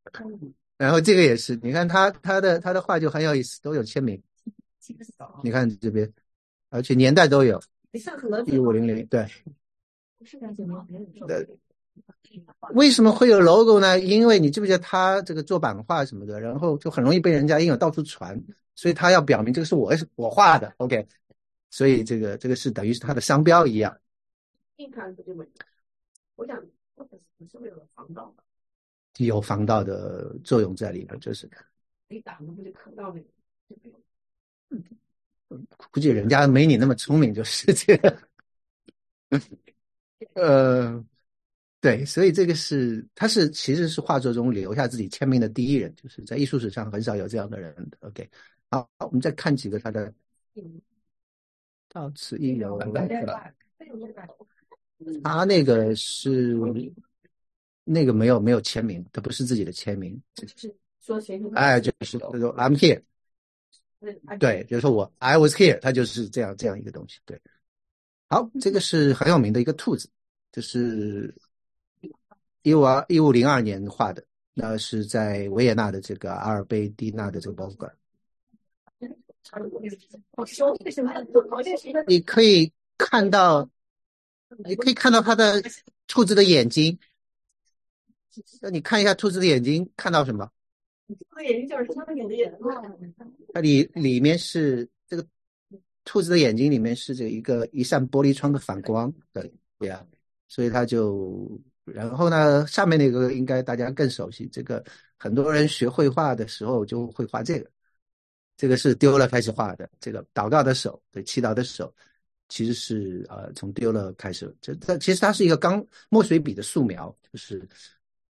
[laughs] 然后这个也是，你看他他的他的画就很有意思，都有签名。你看这边。而且年代都有，一五零零对。对。为什么会有 logo 呢？因为你记不记得他这个做版画什么的，然后就很容易被人家印有到处传，所以他要表明这个是我我画的，OK。所以这个这个是等于是他的商标一样。硬看这个，我想是为了防盗的。有防盗的作用在里面，就是。一打不就看到那个？嗯。估计人家没你那么聪明，就是这样。呃，对，所以这个是他是其实是画作中留下自己签名的第一人，就是在艺术史上很少有这样的人。OK，好，我们再看几个他的。到此一游。他 [laughs] 那个是那个没有没有签名，他不是自己的签名。就是说谁？哎，就是他说 I'm here。对，比如说我 I was here，它就是这样这样一个东西。对，好，这个是很有名的一个兔子，就是一五二一五零二年画的，那是在维也纳的这个阿尔卑蒂纳的这个博物馆。你可以看到，你可以看到它的兔子的眼睛。那你看一下兔子的眼睛，看到什么？眼睛就是他的眼它里里面是这个兔子的眼睛里面是这一个一扇玻璃窗的反光，对对呀，所以它就然后呢，下面那个应该大家更熟悉，这个很多人学绘画的时候就会画这个，这个是丢了开始画的，这个祷告的手，对祈祷的手，其实是呃从丢了开始，这这其实它是一个钢墨水笔的素描，就是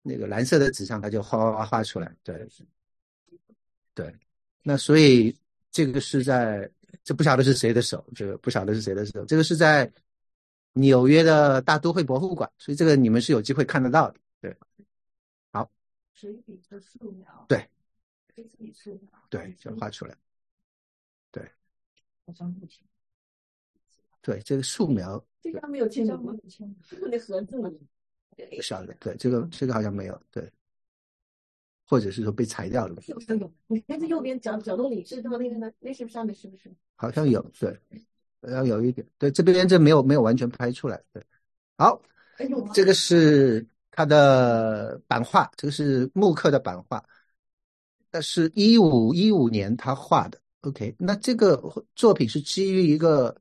那个蓝色的纸上，它就哗哗哗画出来，对，对。那所以这个是在这不晓得是谁的手，这个不晓得是谁的手，这个是在纽约的大都会博物馆，所以这个你们是有机会看得到的。对，好。水笔的素描。对。对，就画出来。对。好像不行。对，这个素描这个没有签名吗？[laughs] 那盒子吗？不晓得，对，这个这个好像没有，对，或者是说被裁掉了，好像有。你看这右边角角落里知道那个呢？那是不是上面是不是？好像有，对，要有一点，对，这边这没有没有完全拍出来，对，好，这个是它的版画，这个是木刻的版画，那是一五一五年他画的，OK，那这个作品是基于一个。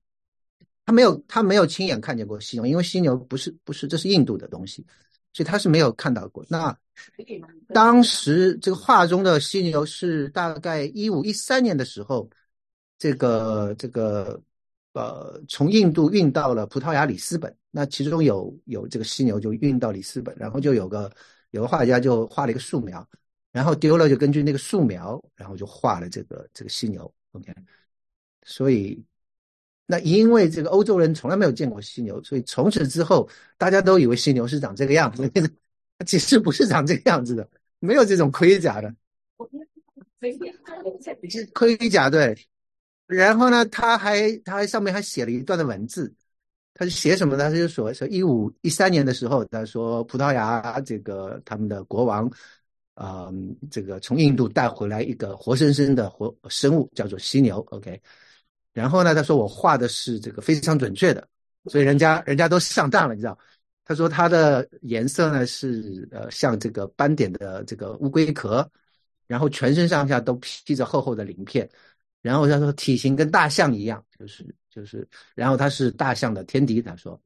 他没有，他没有亲眼看见过犀牛，因为犀牛不是不是，这是印度的东西，所以他是没有看到过。那当时这个画中的犀牛是大概一五一三年的时候，这个这个呃从印度运到了葡萄牙里斯本，那其中有有这个犀牛就运到里斯本，然后就有个有个画家就画了一个素描，然后丢了就根据那个素描，然后就画了这个这个犀牛。OK，所以。那因为这个欧洲人从来没有见过犀牛，所以从此之后大家都以为犀牛是长这个样子，[laughs] 其实不是长这个样子的，没有这种盔甲的。[laughs] 盔甲对，然后呢，他还他还上面还写了一段的文字，他是写什么呢？他就说说一五一三年的时候，他说葡萄牙这个他们的国王，嗯，这个从印度带回来一个活生生的活生物，叫做犀牛。OK。然后呢，他说我画的是这个非常准确的，所以人家人家都上当了，你知道？他说它的颜色呢是呃像这个斑点的这个乌龟壳，然后全身上下都披着厚厚的鳞片，然后他说体型跟大象一样，就是就是，然后它是大象的天敌。他说，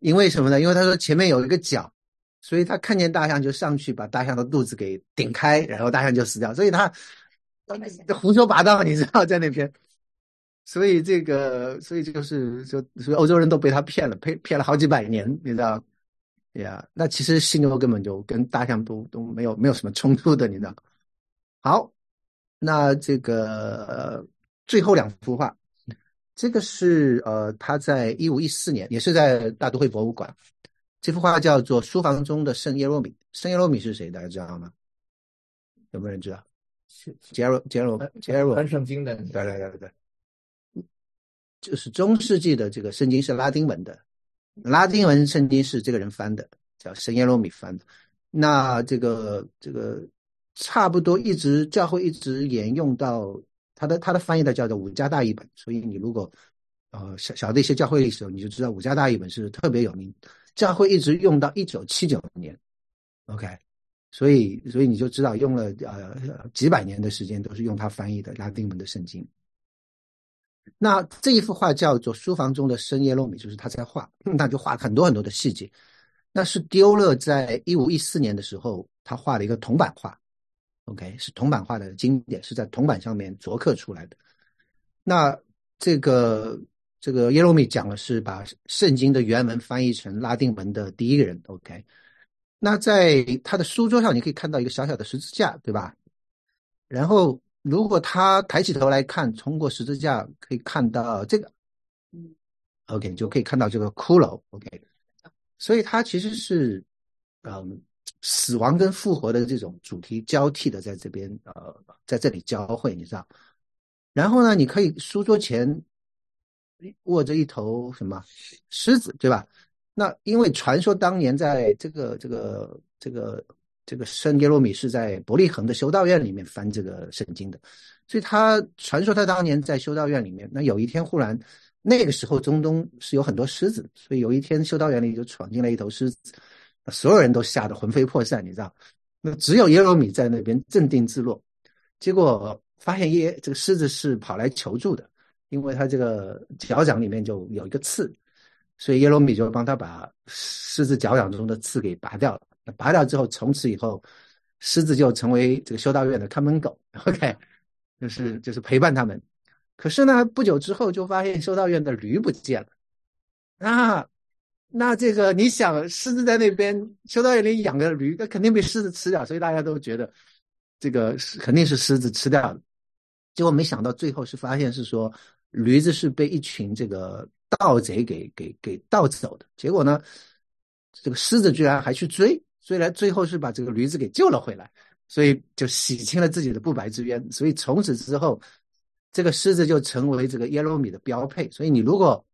因为什么呢？因为他说前面有一个角，所以他看见大象就上去把大象的肚子给顶开，然后大象就死掉。所以他 [laughs] 胡说八道，你知道在那边。所以这个，所以就是说，所以欧洲人都被他骗了，骗骗了好几百年，你知道？呀，那其实犀牛根本就跟大象都都没有没有什么冲突的，你知道？好，那这个最后两幅画，这个是呃，他在一五一四年，也是在大都会博物馆，这幅画叫做《书房中的圣耶罗米》。圣耶罗米是谁？大家知道吗？有没有人知道？是杰罗杰罗杰罗翻圣经的，对对对对。就是中世纪的这个圣经是拉丁文的，拉丁文圣经是这个人翻的，叫圣耶罗米翻的。那这个这个差不多一直教会一直沿用到他的他的翻译的叫做五家大译本。所以你如果呃晓晓得一些教会历史，你就知道五家大译本是特别有名，教会一直用到一九七九年。OK，所以所以你就知道用了呃几百年的时间都是用它翻译的拉丁文的圣经。那这一幅画叫做《书房中的深夜落米》，就是他在画，那就画很多很多的细节。那是丢勒在一五一四年的时候，他画了一个铜版画，OK，是铜版画的经典，是在铜板上面琢刻出来的。那这个这个耶罗米讲的是把圣经的原文翻译成拉丁文的第一个人，OK。那在他的书桌上，你可以看到一个小小的十字架，对吧？然后。如果他抬起头来看，通过十字架可以看到这个，，OK，就可以看到这个骷髅，OK，所以它其实是，嗯，死亡跟复活的这种主题交替的在这边，呃，在这里交汇，你知道？然后呢，你可以书桌前握着一头什么狮子，对吧？那因为传说当年在这个这个这个。这个圣耶罗米是在伯利恒的修道院里面翻这个圣经的，所以他传说他当年在修道院里面，那有一天忽然，那个时候中东是有很多狮子，所以有一天修道院里就闯进来一头狮子，所有人都吓得魂飞魄散，你知道？那只有耶罗米在那边镇定自若，结果发现耶这个狮子是跑来求助的，因为他这个脚掌里面就有一个刺，所以耶罗米就帮他把狮子脚掌中的刺给拔掉了。拔掉之后，从此以后，狮子就成为这个修道院的看门狗。OK，就是就是陪伴他们。可是呢，不久之后就发现修道院的驴不见了。那那这个你想，狮子在那边，修道院里养个驴，那肯定被狮子吃掉。所以大家都觉得这个肯定是狮子吃掉的。结果没想到最后是发现是说，驴子是被一群这个盗贼给给给盗走的。结果呢，这个狮子居然还去追。虽然最后是把这个驴子给救了回来，所以就洗清了自己的不白之冤。所以从此之后，这个狮子就成为这个耶罗米的标配。所以你如果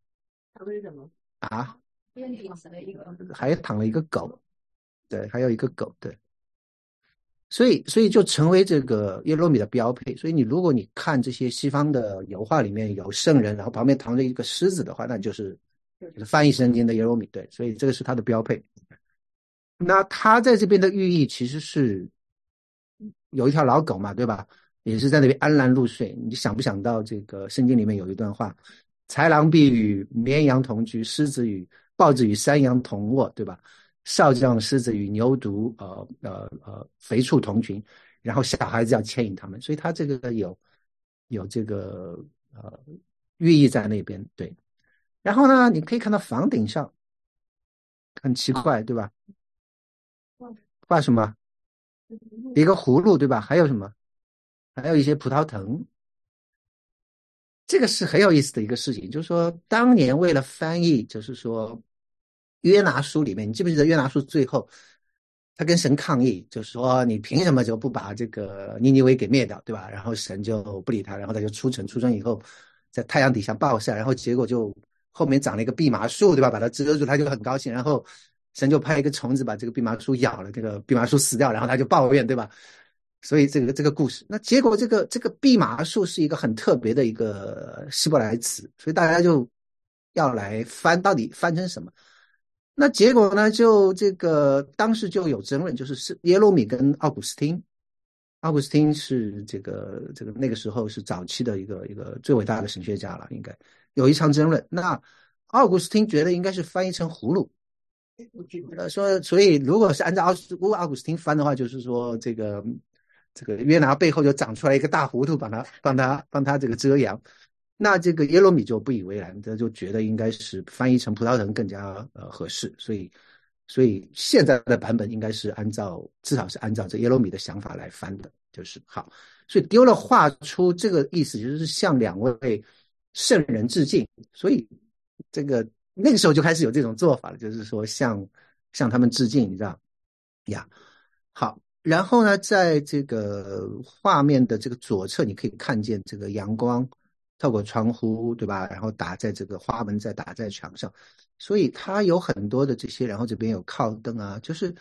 他为什么？啊，还躺了一个狗，对，还有一个狗，对。所以，所以就成为这个耶罗米的标配。所以，你如果你看这些西方的油画里面有圣人，然后旁边躺着一个狮子的话，那就是就是翻译圣经的耶罗米。对，所以这个是他的标配。那他在这边的寓意其实是有一条老狗嘛，对吧？也是在那边安然入睡。你想不想到这个圣经里面有一段话：豺狼必与绵羊同居，狮子与豹子与山羊同卧，对吧？少将狮子与牛犊，呃呃呃，肥畜同群，然后小孩子要牵引他们，所以他这个有有这个呃寓意在那边，对。然后呢，你可以看到房顶上很奇怪，对吧？画什么？一个葫芦，对吧？还有什么？还有一些葡萄藤。这个是很有意思的一个事情，就是说当年为了翻译，就是说。约拿书里面，你记不记得约拿书最后，他跟神抗议，就说你凭什么就不把这个尼尼微给灭掉，对吧？然后神就不理他，然后他就出城，出城以后在太阳底下暴晒，然后结果就后面长了一个蓖麻树，对吧？把它遮住，他就很高兴，然后神就派一个虫子把这个蓖麻树咬了，这个蓖麻树死掉，然后他就抱怨，对吧？所以这个这个故事，那结果这个这个蓖麻树是一个很特别的一个希伯来词，所以大家就要来翻，到底翻成什么？那结果呢？就这个当时就有争论，就是是耶路米跟奥古斯汀，奥古斯汀是这个这个那个时候是早期的一个一个最伟大的神学家了，应该有一场争论。那奥古斯汀觉得应该是翻译成葫芦，呃，说所以如果是按照奥斯如果奥古斯汀翻的话，就是说这个这个约拿背后就长出来一个大糊涂，帮他帮他帮他这个遮阳。那这个耶罗米就不以为然，他就觉得应该是翻译成葡萄藤更加呃合适，所以所以现在的版本应该是按照至少是按照这耶罗米的想法来翻的，就是好。所以丢了画出这个意思，就是向两位圣人致敬。所以这个那个时候就开始有这种做法了，就是说向向他们致敬，你知道呀？好，然后呢，在这个画面的这个左侧，你可以看见这个阳光。透过窗户，对吧？然后打在这个花纹，再打在墙上，所以它有很多的这些。然后这边有靠灯啊，就是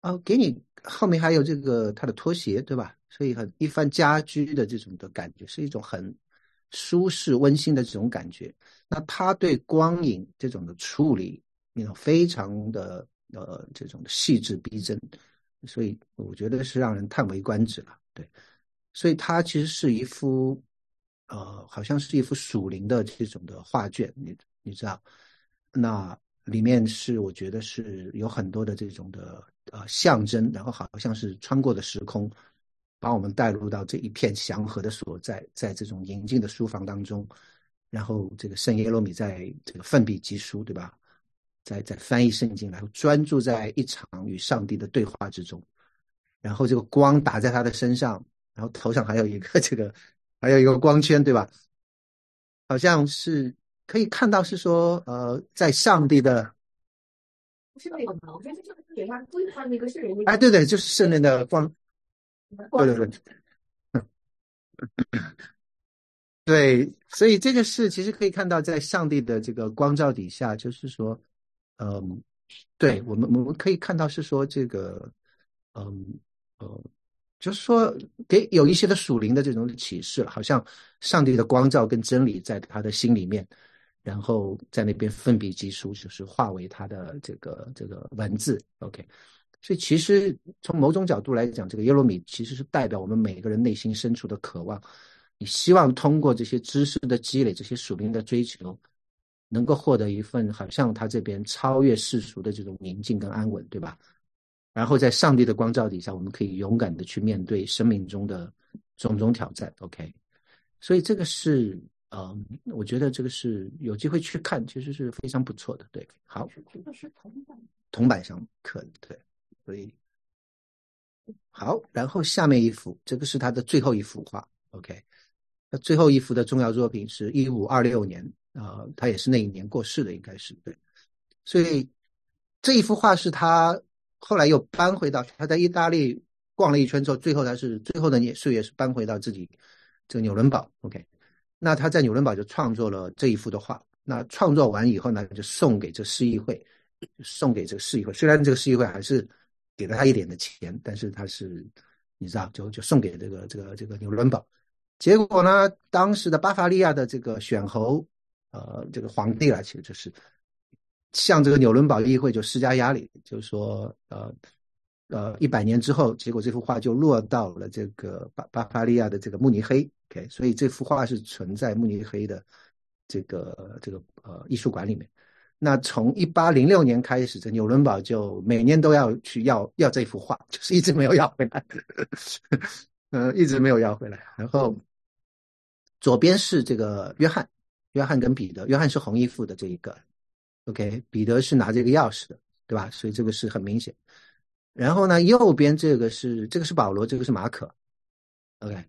啊，给你后面还有这个它的拖鞋，对吧？所以很一番家居的这种的感觉，是一种很舒适温馨的这种感觉。那它对光影这种的处理，那种非常的呃这种细致逼真，所以我觉得是让人叹为观止了。对，所以它其实是一幅。呃，好像是一幅属灵的这种的画卷，你你知道，那里面是我觉得是有很多的这种的呃象征，然后好像是穿过的时空，把我们带入到这一片祥和的所在，在这种宁静的书房当中，然后这个圣耶罗米在这个奋笔疾书，对吧？在在翻译圣经，然后专注在一场与上帝的对话之中，然后这个光打在他的身上，然后头上还有一个这个。还有一个光圈，对吧？好像是可以看到，是说，呃，在上帝的，是那个吗？我觉得就是给他规划那个圣人。哎，对对，就是圣人的光。对对对。对，所以这个是其实可以看到，在上帝的这个光照底下，就是说，嗯，对我们我们可以看到是说这个，嗯，呃。就是说，给有一些的属灵的这种启示，好像上帝的光照跟真理在他的心里面，然后在那边奋笔疾书，就是化为他的这个这个文字。OK，所以其实从某种角度来讲，这个耶罗米其实是代表我们每个人内心深处的渴望。你希望通过这些知识的积累，这些属灵的追求，能够获得一份好像他这边超越世俗的这种宁静跟安稳，对吧？然后在上帝的光照底下，我们可以勇敢的去面对生命中的种种挑战。OK，所以这个是，嗯，我觉得这个是有机会去看，其实是非常不错的。对，好，这个是铜板，铜板上刻的，对，所以好，然后下面一幅，这个是他的最后一幅画。OK，那最后一幅的重要作品是一五二六年，啊，他也是那一年过世的，应该是对，所以这一幅画是他。后来又搬回到他在意大利逛了一圈之后，最后他是最后的年岁月是搬回到自己这个纽伦堡。OK，那他在纽伦堡就创作了这一幅的画。那创作完以后呢，就送给这市议会，送给这个市议会。虽然这个市议会还是给了他一点的钱，但是他是你知道，就就送给这个这个这个纽伦堡。结果呢，当时的巴伐利亚的这个选侯，呃，这个皇帝啊，其实就是向这个纽伦堡议会就施加压力，就是说，呃呃，一百年之后，结果这幅画就落到了这个巴巴伐利亚的这个慕尼黑。OK，所以这幅画是存在慕尼黑的。这个这个呃艺术馆里面，那从一八零六年开始，这纽伦堡就每年都要去要要这幅画，[laughs] 就是一直没有要回来，[laughs] 呃，一直没有要回来。然后左边是这个约翰，约翰跟彼得，约翰是红衣服的这一个，OK，彼得是拿这个钥匙的，对吧？所以这个是很明显。然后呢，右边这个是这个是保罗，这个是马可，OK，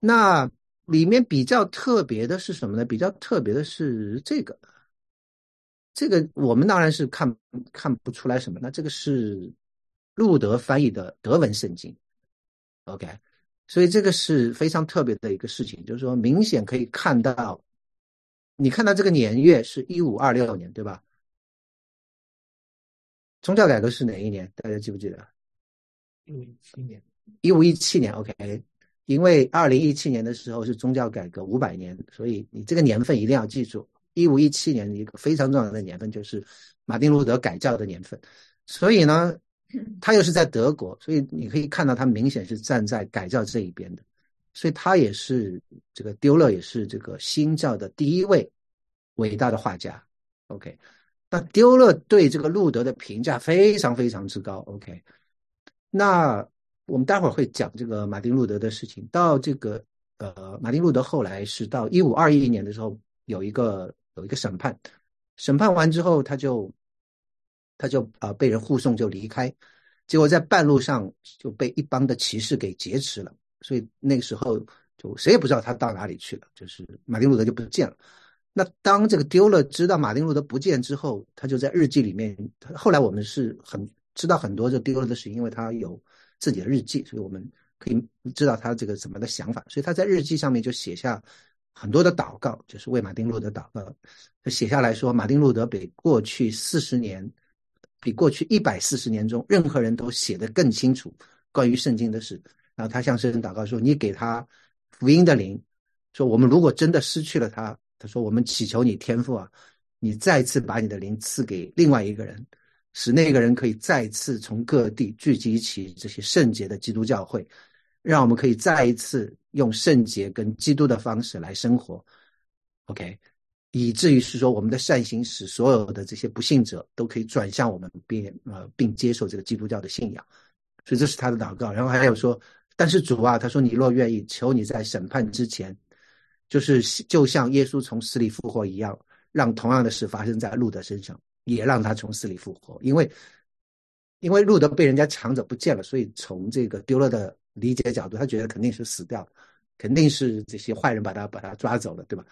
那。里面比较特别的是什么呢？比较特别的是这个，这个我们当然是看看不出来什么。那这个是路德翻译的德文圣经，OK，所以这个是非常特别的一个事情，就是说明显可以看到，你看到这个年月是一五二六年，对吧？宗教改革是哪一年？大家记不记得？一五一七年。一五一七年，OK。因为二零一七年的时候是宗教改革五百年，所以你这个年份一定要记住。一五一七年一个非常重要的年份就是马丁路德改教的年份，所以呢，他又是在德国，所以你可以看到他明显是站在改教这一边的，所以他也是这个丢勒也是这个新教的第一位伟大的画家。OK，那丢勒对这个路德的评价非常非常之高。OK，那。我们待会儿会讲这个马丁路德的事情。到这个呃，马丁路德后来是到一五二一年的时候，有一个有一个审判，审判完之后，他就他就啊被人护送就离开，结果在半路上就被一帮的骑士给劫持了。所以那个时候就谁也不知道他到哪里去了，就是马丁路德就不见了。那当这个丢了知道马丁路德不见之后，他就在日记里面，后来我们是很知道很多就丢了的事，因为他有。自己的日记，所以我们可以知道他这个怎么的想法。所以他在日记上面就写下很多的祷告，就是为马丁路德祷告。他写下来说，马丁路德比过去四十年，比过去一百四十年中任何人都写得更清楚关于圣经的事。然后他向神祷告说：“你给他福音的灵，说我们如果真的失去了他，他说我们祈求你天赋啊，你再次把你的灵赐给另外一个人。”使那个人可以再次从各地聚集起这些圣洁的基督教会，让我们可以再一次用圣洁跟基督的方式来生活，OK，以至于是说我们的善行使所有的这些不幸者都可以转向我们，并呃并接受这个基督教的信仰。所以这是他的祷告。然后还有说，但是主啊，他说你若愿意，求你在审判之前，就是就像耶稣从死里复活一样，让同样的事发生在路德身上。也让他从死里复活，因为因为路德被人家抢走不见了，所以从这个丢了的理解角度，他觉得肯定是死掉，肯定是这些坏人把他把他抓走了，对吧？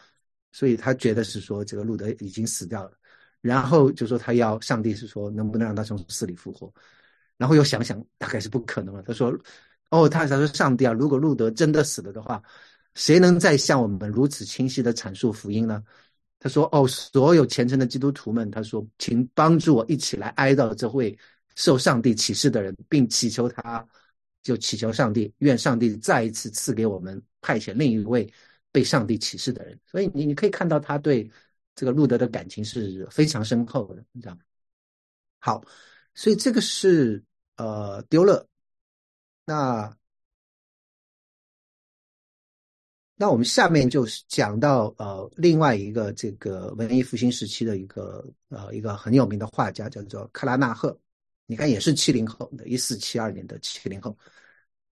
所以他觉得是说这个路德已经死掉了，然后就说他要上帝是说能不能让他从死里复活，然后又想想大概是不可能了，他说哦，他他说上帝啊，如果路德真的死了的话，谁能再向我们如此清晰的阐述福音呢？他说：“哦，所有虔诚的基督徒们，他说，请帮助我一起来哀悼这位受上帝启示的人，并祈求他，就祈求上帝，愿上帝再一次赐给我们派遣另一位被上帝启示的人。所以你你可以看到他对这个路德的感情是非常深厚的，你知道吗？好，所以这个是呃丢了，那。”那我们下面就是讲到呃另外一个这个文艺复兴时期的一个呃一个很有名的画家叫做克拉纳赫，你看也是七零后的，一四七二年的七零后，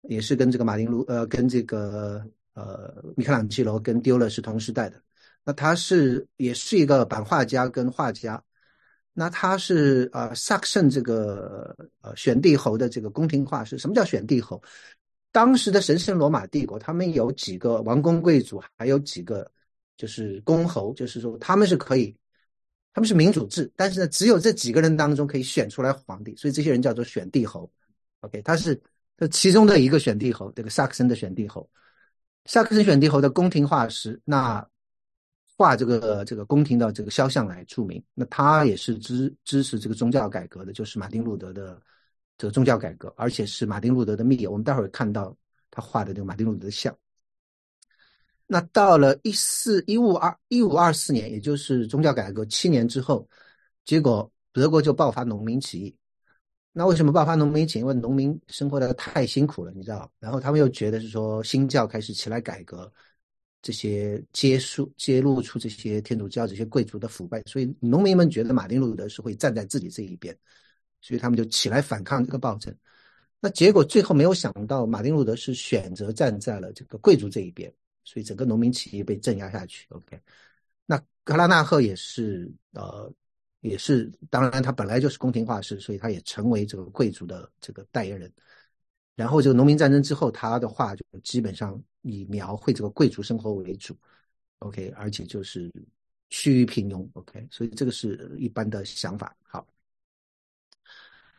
也是跟这个马丁路呃跟这个呃米开朗基罗跟丢勒是同时代的。那他是也是一个版画家跟画家，那他是呃萨克森这个呃选帝侯的这个宫廷画师。什么叫选帝侯？当时的神圣罗马帝国，他们有几个王公贵族，还有几个就是公侯，就是说他们是可以，他们是民主制，但是呢，只有这几个人当中可以选出来皇帝，所以这些人叫做选帝侯。OK，他是这其中的一个选帝侯，这个萨克森的选帝侯。萨克森选帝侯的宫廷画师，那画这个这个宫廷的这个肖像来著名。那他也是支支持这个宗教改革的，就是马丁路德的这个宗教改革，而且是马丁路德的密友。我们待会儿看到他画的这个马丁路德的像。那到了一四一五二一五二四年，也就是宗教改革七年之后，结果德国就爆发农民起义。那为什么爆发农民起义？因为农民生活的太辛苦了，你知道？然后他们又觉得是说新教开始起来改革，这些揭露揭露出这些天主教这些贵族的腐败，所以农民们觉得马丁路德是会站在自己这一边，所以他们就起来反抗这个暴政。那结果最后没有想到，马丁路德是选择站在了这个贵族这一边。所以整个农民起义被镇压下去。OK，那格拉纳赫也是呃，也是当然他本来就是宫廷画师，所以他也成为这个贵族的这个代言人。然后这个农民战争之后，他的画就基本上以描绘这个贵族生活为主。OK，而且就是趋于平庸。OK，所以这个是一般的想法。好，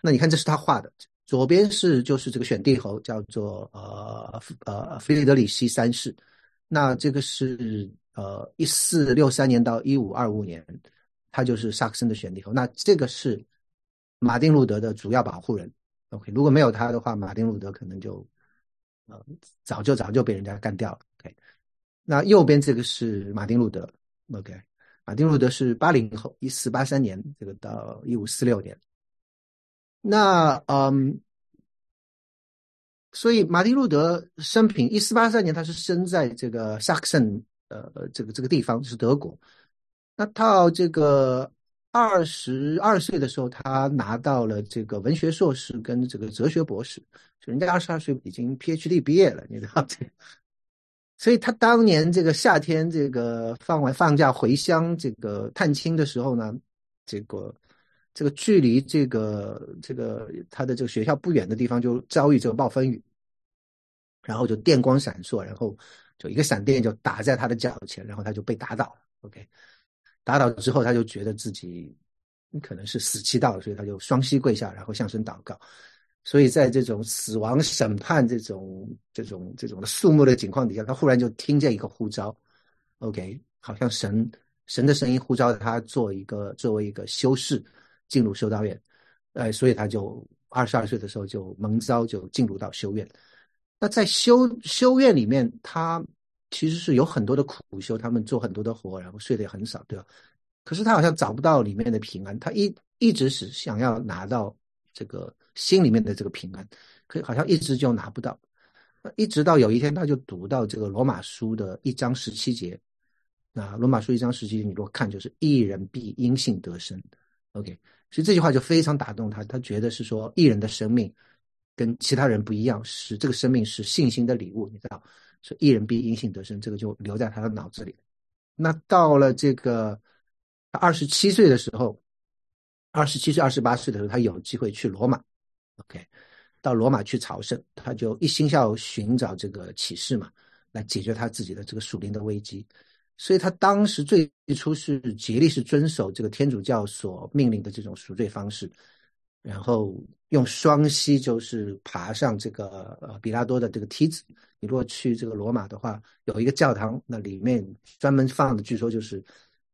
那你看这是他画的，左边是就是这个选帝侯，叫做呃呃菲利德里希三世。那这个是呃一四六三年到一五二五年，他就是萨克森的选帝侯。那这个是马丁路德的主要保护人。OK，如果没有他的话，马丁路德可能就呃早就早就被人家干掉了。OK，那右边这个是马丁路德。OK，马丁路德是八零后，一四八三年这个到一五四六年。那嗯。所以马丁路德生平一四八三年，他是生在这个萨克森，呃，这个这个地方是德国。那到这个二十二岁的时候，他拿到了这个文学硕士跟这个哲学博士。就人家二十二岁已经 PhD 毕业了，你知道 [laughs] 这。所以他当年这个夏天，这个放完放假回乡这个探亲的时候呢，这个这个距离这个这个他的这个学校不远的地方，就遭遇这个暴风雨。然后就电光闪烁，然后就一个闪电就打在他的脚前，然后他就被打倒了。OK，打倒之后他就觉得自己可能是死期到了，所以他就双膝跪下，然后向神祷告。所以在这种死亡审判这种这种这种的肃穆的情况底下，他忽然就听见一个呼召，OK，好像神神的声音呼召他做一个作为一个修士进入修道院，哎，所以他就二十二岁的时候就蒙召就进入到修院。那在修修院里面，他其实是有很多的苦修，他们做很多的活，然后睡得也很少，对吧？可是他好像找不到里面的平安，他一一直是想要拿到这个心里面的这个平安，可好像一直就拿不到。一直到有一天，他就读到这个罗马书的一章十七节。那罗马书一章十七节，你如果看，就是“一人必因信得生”。OK，所以这句话就非常打动他，他觉得是说一人的生命。跟其他人不一样，是这个生命是信心的礼物，你知道，所以一人必因信得生，这个就留在他的脑子里。那到了这个他二十七岁的时候，二十七岁、二十八岁的时候，他有机会去罗马，OK，到罗马去朝圣，他就一心要寻找这个启示嘛，来解决他自己的这个属灵的危机。所以他当时最初是竭力是遵守这个天主教所命令的这种赎罪方式。然后用双膝就是爬上这个呃比拉多的这个梯子。你如果去这个罗马的话，有一个教堂，那里面专门放的，据说就是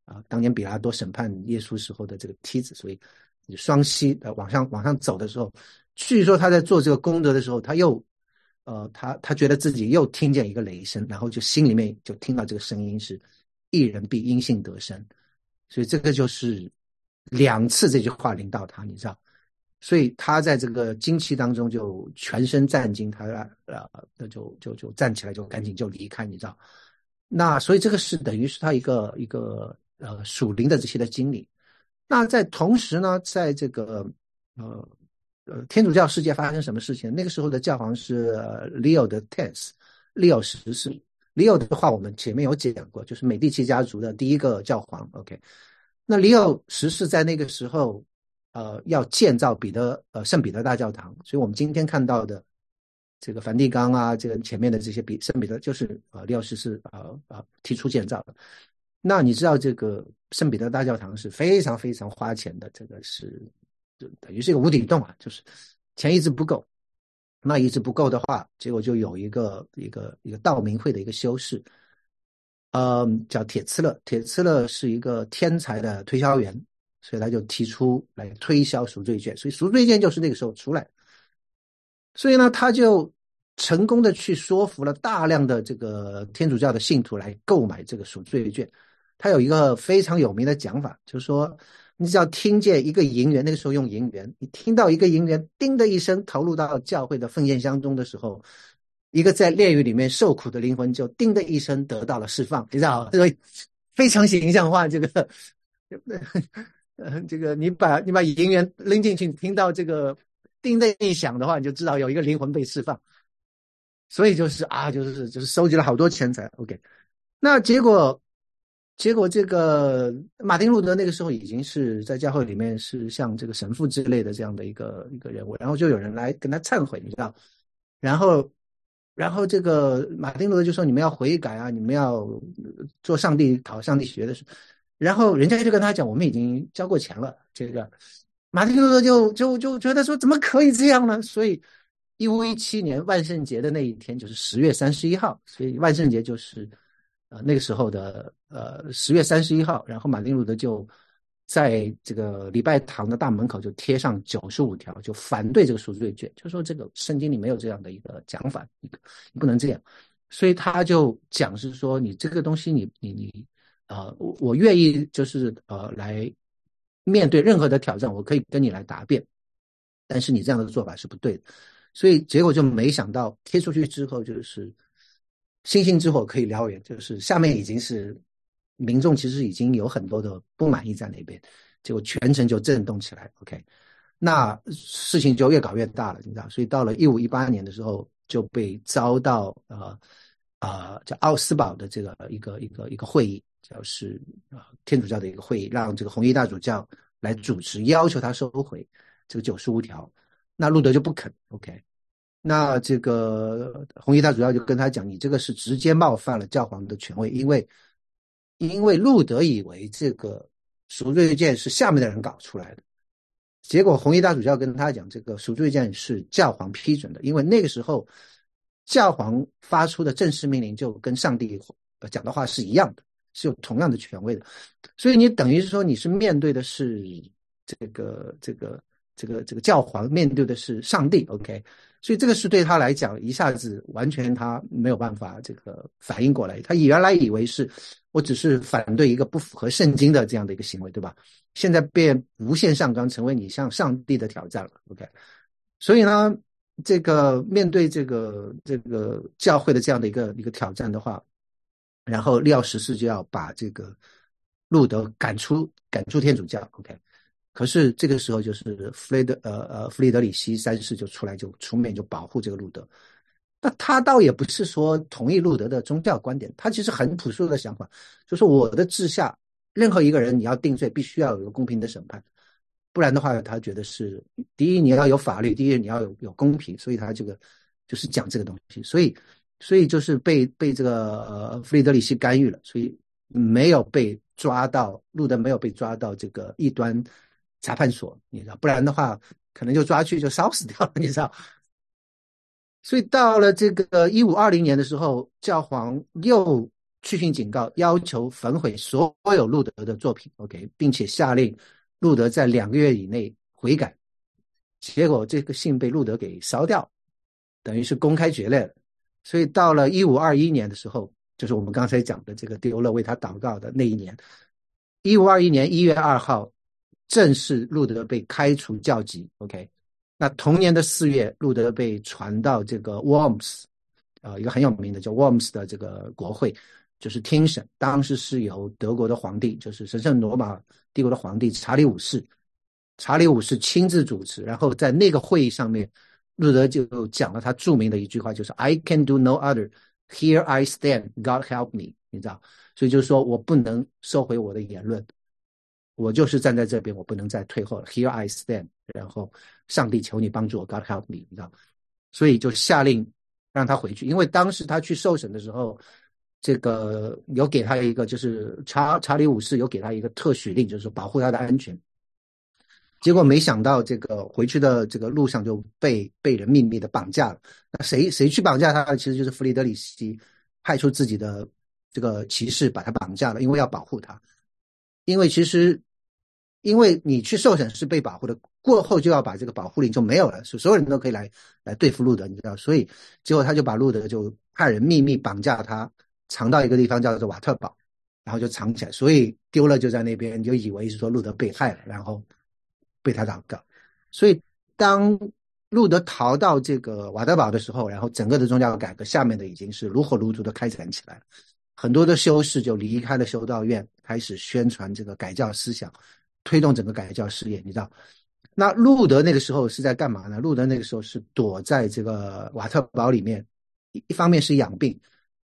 啊当年比拉多审判耶稣时候的这个梯子。所以你双膝呃往上往上走的时候，据说他在做这个功德的时候，他又呃他他觉得自己又听见一个雷声，然后就心里面就听到这个声音是“一人必因信得生”，所以这个就是两次这句话临到他，你知道。所以他在这个惊奇当中就全身战惊，他呃那就就就站起来就赶紧就离开，你知道？那所以这个是等于是他一个一个呃属灵的这些的经历。那在同时呢，在这个呃呃天主教世界发生什么事情？那个时候的教皇是 Leo 的 Tenth，Leo 十世。Leo 的话我们前面有讲过，就是美第奇家族的第一个教皇。OK，那 Leo 十世在那个时候。呃，要建造彼得呃圣彼得大教堂，所以我们今天看到的这个梵蒂冈啊，这个前面的这些比圣彼得就是呃六世是呃呃提出建造的。那你知道这个圣彼得大教堂是非常非常花钱的，这个是等于是一个无底洞啊，就是钱一直不够。那一直不够的话，结果就有一个一个一个道明会的一个修士，嗯，叫铁刺勒。铁刺勒是一个天才的推销员，所以他就提出来推销赎罪券。所以赎罪券就是那个时候出来。所以呢，他就成功的去说服了大量的这个天主教的信徒来购买这个赎罪券。他有一个非常有名的讲法，就是说，你只要听见一个银元，那个时候用银元，你听到一个银元“叮”的一声投入到教会的奉献箱中的时候，一个在炼狱里面受苦的灵魂就“叮”的一声得到了释放，你知道这个非常形象化。这个，呃，这个你把你把银元扔进去，听到这个。叮的一响的话，你就知道有一个灵魂被释放，所以就是啊，就是就是收集了好多钱财。OK，那结果结果这个马丁路德那个时候已经是在教会里面是像这个神父之类的这样的一个一个人物，然后就有人来跟他忏悔，你知道，然后然后这个马丁路德就说你们要悔改啊，你们要做上帝讨上帝学的事，然后人家就跟他讲，我们已经交过钱了，这个。马丁路德就就就觉得说怎么可以这样呢？所以，一五一七年万圣节的那一天就是十月三十一号，所以万圣节就是呃那个时候的呃十月三十一号。然后马丁路德就在这个礼拜堂的大门口就贴上九十五条，就反对这个赎罪券，就说这个圣经里没有这样的一个讲法，你你不能这样。所以他就讲是说你这个东西你你你呃我我愿意就是呃来。面对任何的挑战，我可以跟你来答辩，但是你这样的做法是不对的，所以结果就没想到贴出去之后，就是星星之火可以燎原，就是下面已经是民众其实已经有很多的不满意在那边，结果全程就震动起来。OK，那事情就越搞越大了，你知道，所以到了一五一八年的时候，就被遭到呃呃叫奥斯堡的这个一个一个一个会议。就是啊，天主教的一个会议，让这个红衣大主教来主持，要求他收回这个九十五条。那路德就不肯。OK，那这个红衣大主教就跟他讲：“你这个是直接冒犯了教皇的权威，因为因为路德以为这个赎罪券是下面的人搞出来的。结果红衣大主教跟他讲，这个赎罪券是教皇批准的，因为那个时候教皇发出的正式命令就跟上帝讲的话是一样的。”是有同样的权威的，所以你等于是说你是面对的是这个这个这个这个教皇，面对的是上帝，OK？所以这个是对他来讲一下子完全他没有办法这个反应过来，他原来以为是我只是反对一个不符合圣经的这样的一个行为，对吧？现在变无限上纲，成为你向上帝的挑战了，OK？所以呢，这个面对这个这个教会的这样的一个一个挑战的话。然后利奥十四就要把这个路德赶出赶出天主教，OK。可是这个时候就是弗雷德呃呃弗里德里希三世就出来就出面就保护这个路德。那他倒也不是说同意路德的宗教观点，他其实很朴素的想法，就是我的治下任何一个人你要定罪，必须要有一个公平的审判，不然的话他觉得是第一你要有法律，第一你要有有公平，所以他这个就是讲这个东西，所以。所以就是被被这个弗里德里希干预了，所以没有被抓到路德没有被抓到这个异端裁判所，你知道，不然的话可能就抓去就烧死掉了，你知道。所以到了这个一五二零年的时候，教皇又去信警告，要求焚毁所有路德的作品，OK，并且下令路德在两个月以内悔改。结果这个信被路德给烧掉，等于是公开决裂了。所以到了一五二一年的时候，就是我们刚才讲的这个丢了为他祷告的那一年，一五二一年一月二号，正式路德被开除教籍。OK，那同年的四月，路德被传到这个 Worms，呃，一个很有名的叫 Worms 的这个国会，就是听审。当时是由德国的皇帝，就是神圣罗马帝国的皇帝查理五世，查理五世亲自主持，然后在那个会议上面。路德就讲了他著名的一句话，就是 "I can do no other. Here I stand. God help me." 你知道，所以就是说我不能收回我的言论，我就是站在这边，我不能再退后了。Here I stand. 然后上帝求你帮助我，God help me. 你知道，所以就下令让他回去，因为当时他去受审的时候，这个有给他一个，就是查查理五世有给他一个特许令，就是说保护他的安全。结果没想到这个回去的这个路上就被被人秘密的绑架了。那谁谁去绑架他？其实就是弗里德里希派出自己的这个骑士把他绑架了，因为要保护他。因为其实因为你去受审是被保护的，过后就要把这个保护令就没有了，所所有人都可以来来对付路德，你知道？所以结果他就把路德就派人秘密绑架他，藏到一个地方叫做瓦特堡，然后就藏起来。所以丢了就在那边，你就以为是说路德被害了，然后。被他祷告，所以当路德逃到这个瓦德堡的时候，然后整个的宗教改革下面的已经是如火如荼的开展起来了，很多的修士就离开了修道院，开始宣传这个改教思想，推动整个改教事业。你知道，那路德那个时候是在干嘛呢？路德那个时候是躲在这个瓦特堡里面，一方面是养病，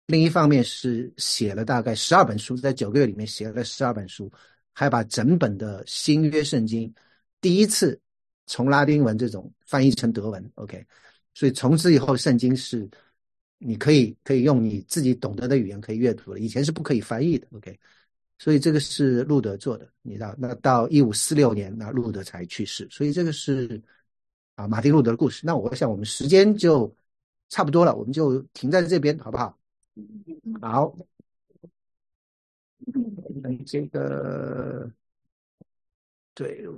另一方面是写了大概十二本书，在九个月里面写了十二本书，还把整本的新约圣经。第一次从拉丁文这种翻译成德文，OK，所以从此以后圣经是你可以可以用你自己懂得的语言可以阅读了，以前是不可以翻译的，OK，所以这个是路德做的，你知道，那到一五四六年，那路德才去世，所以这个是啊马丁路德的故事。那我想我们时间就差不多了，我们就停在这边好不好？好，这个对我。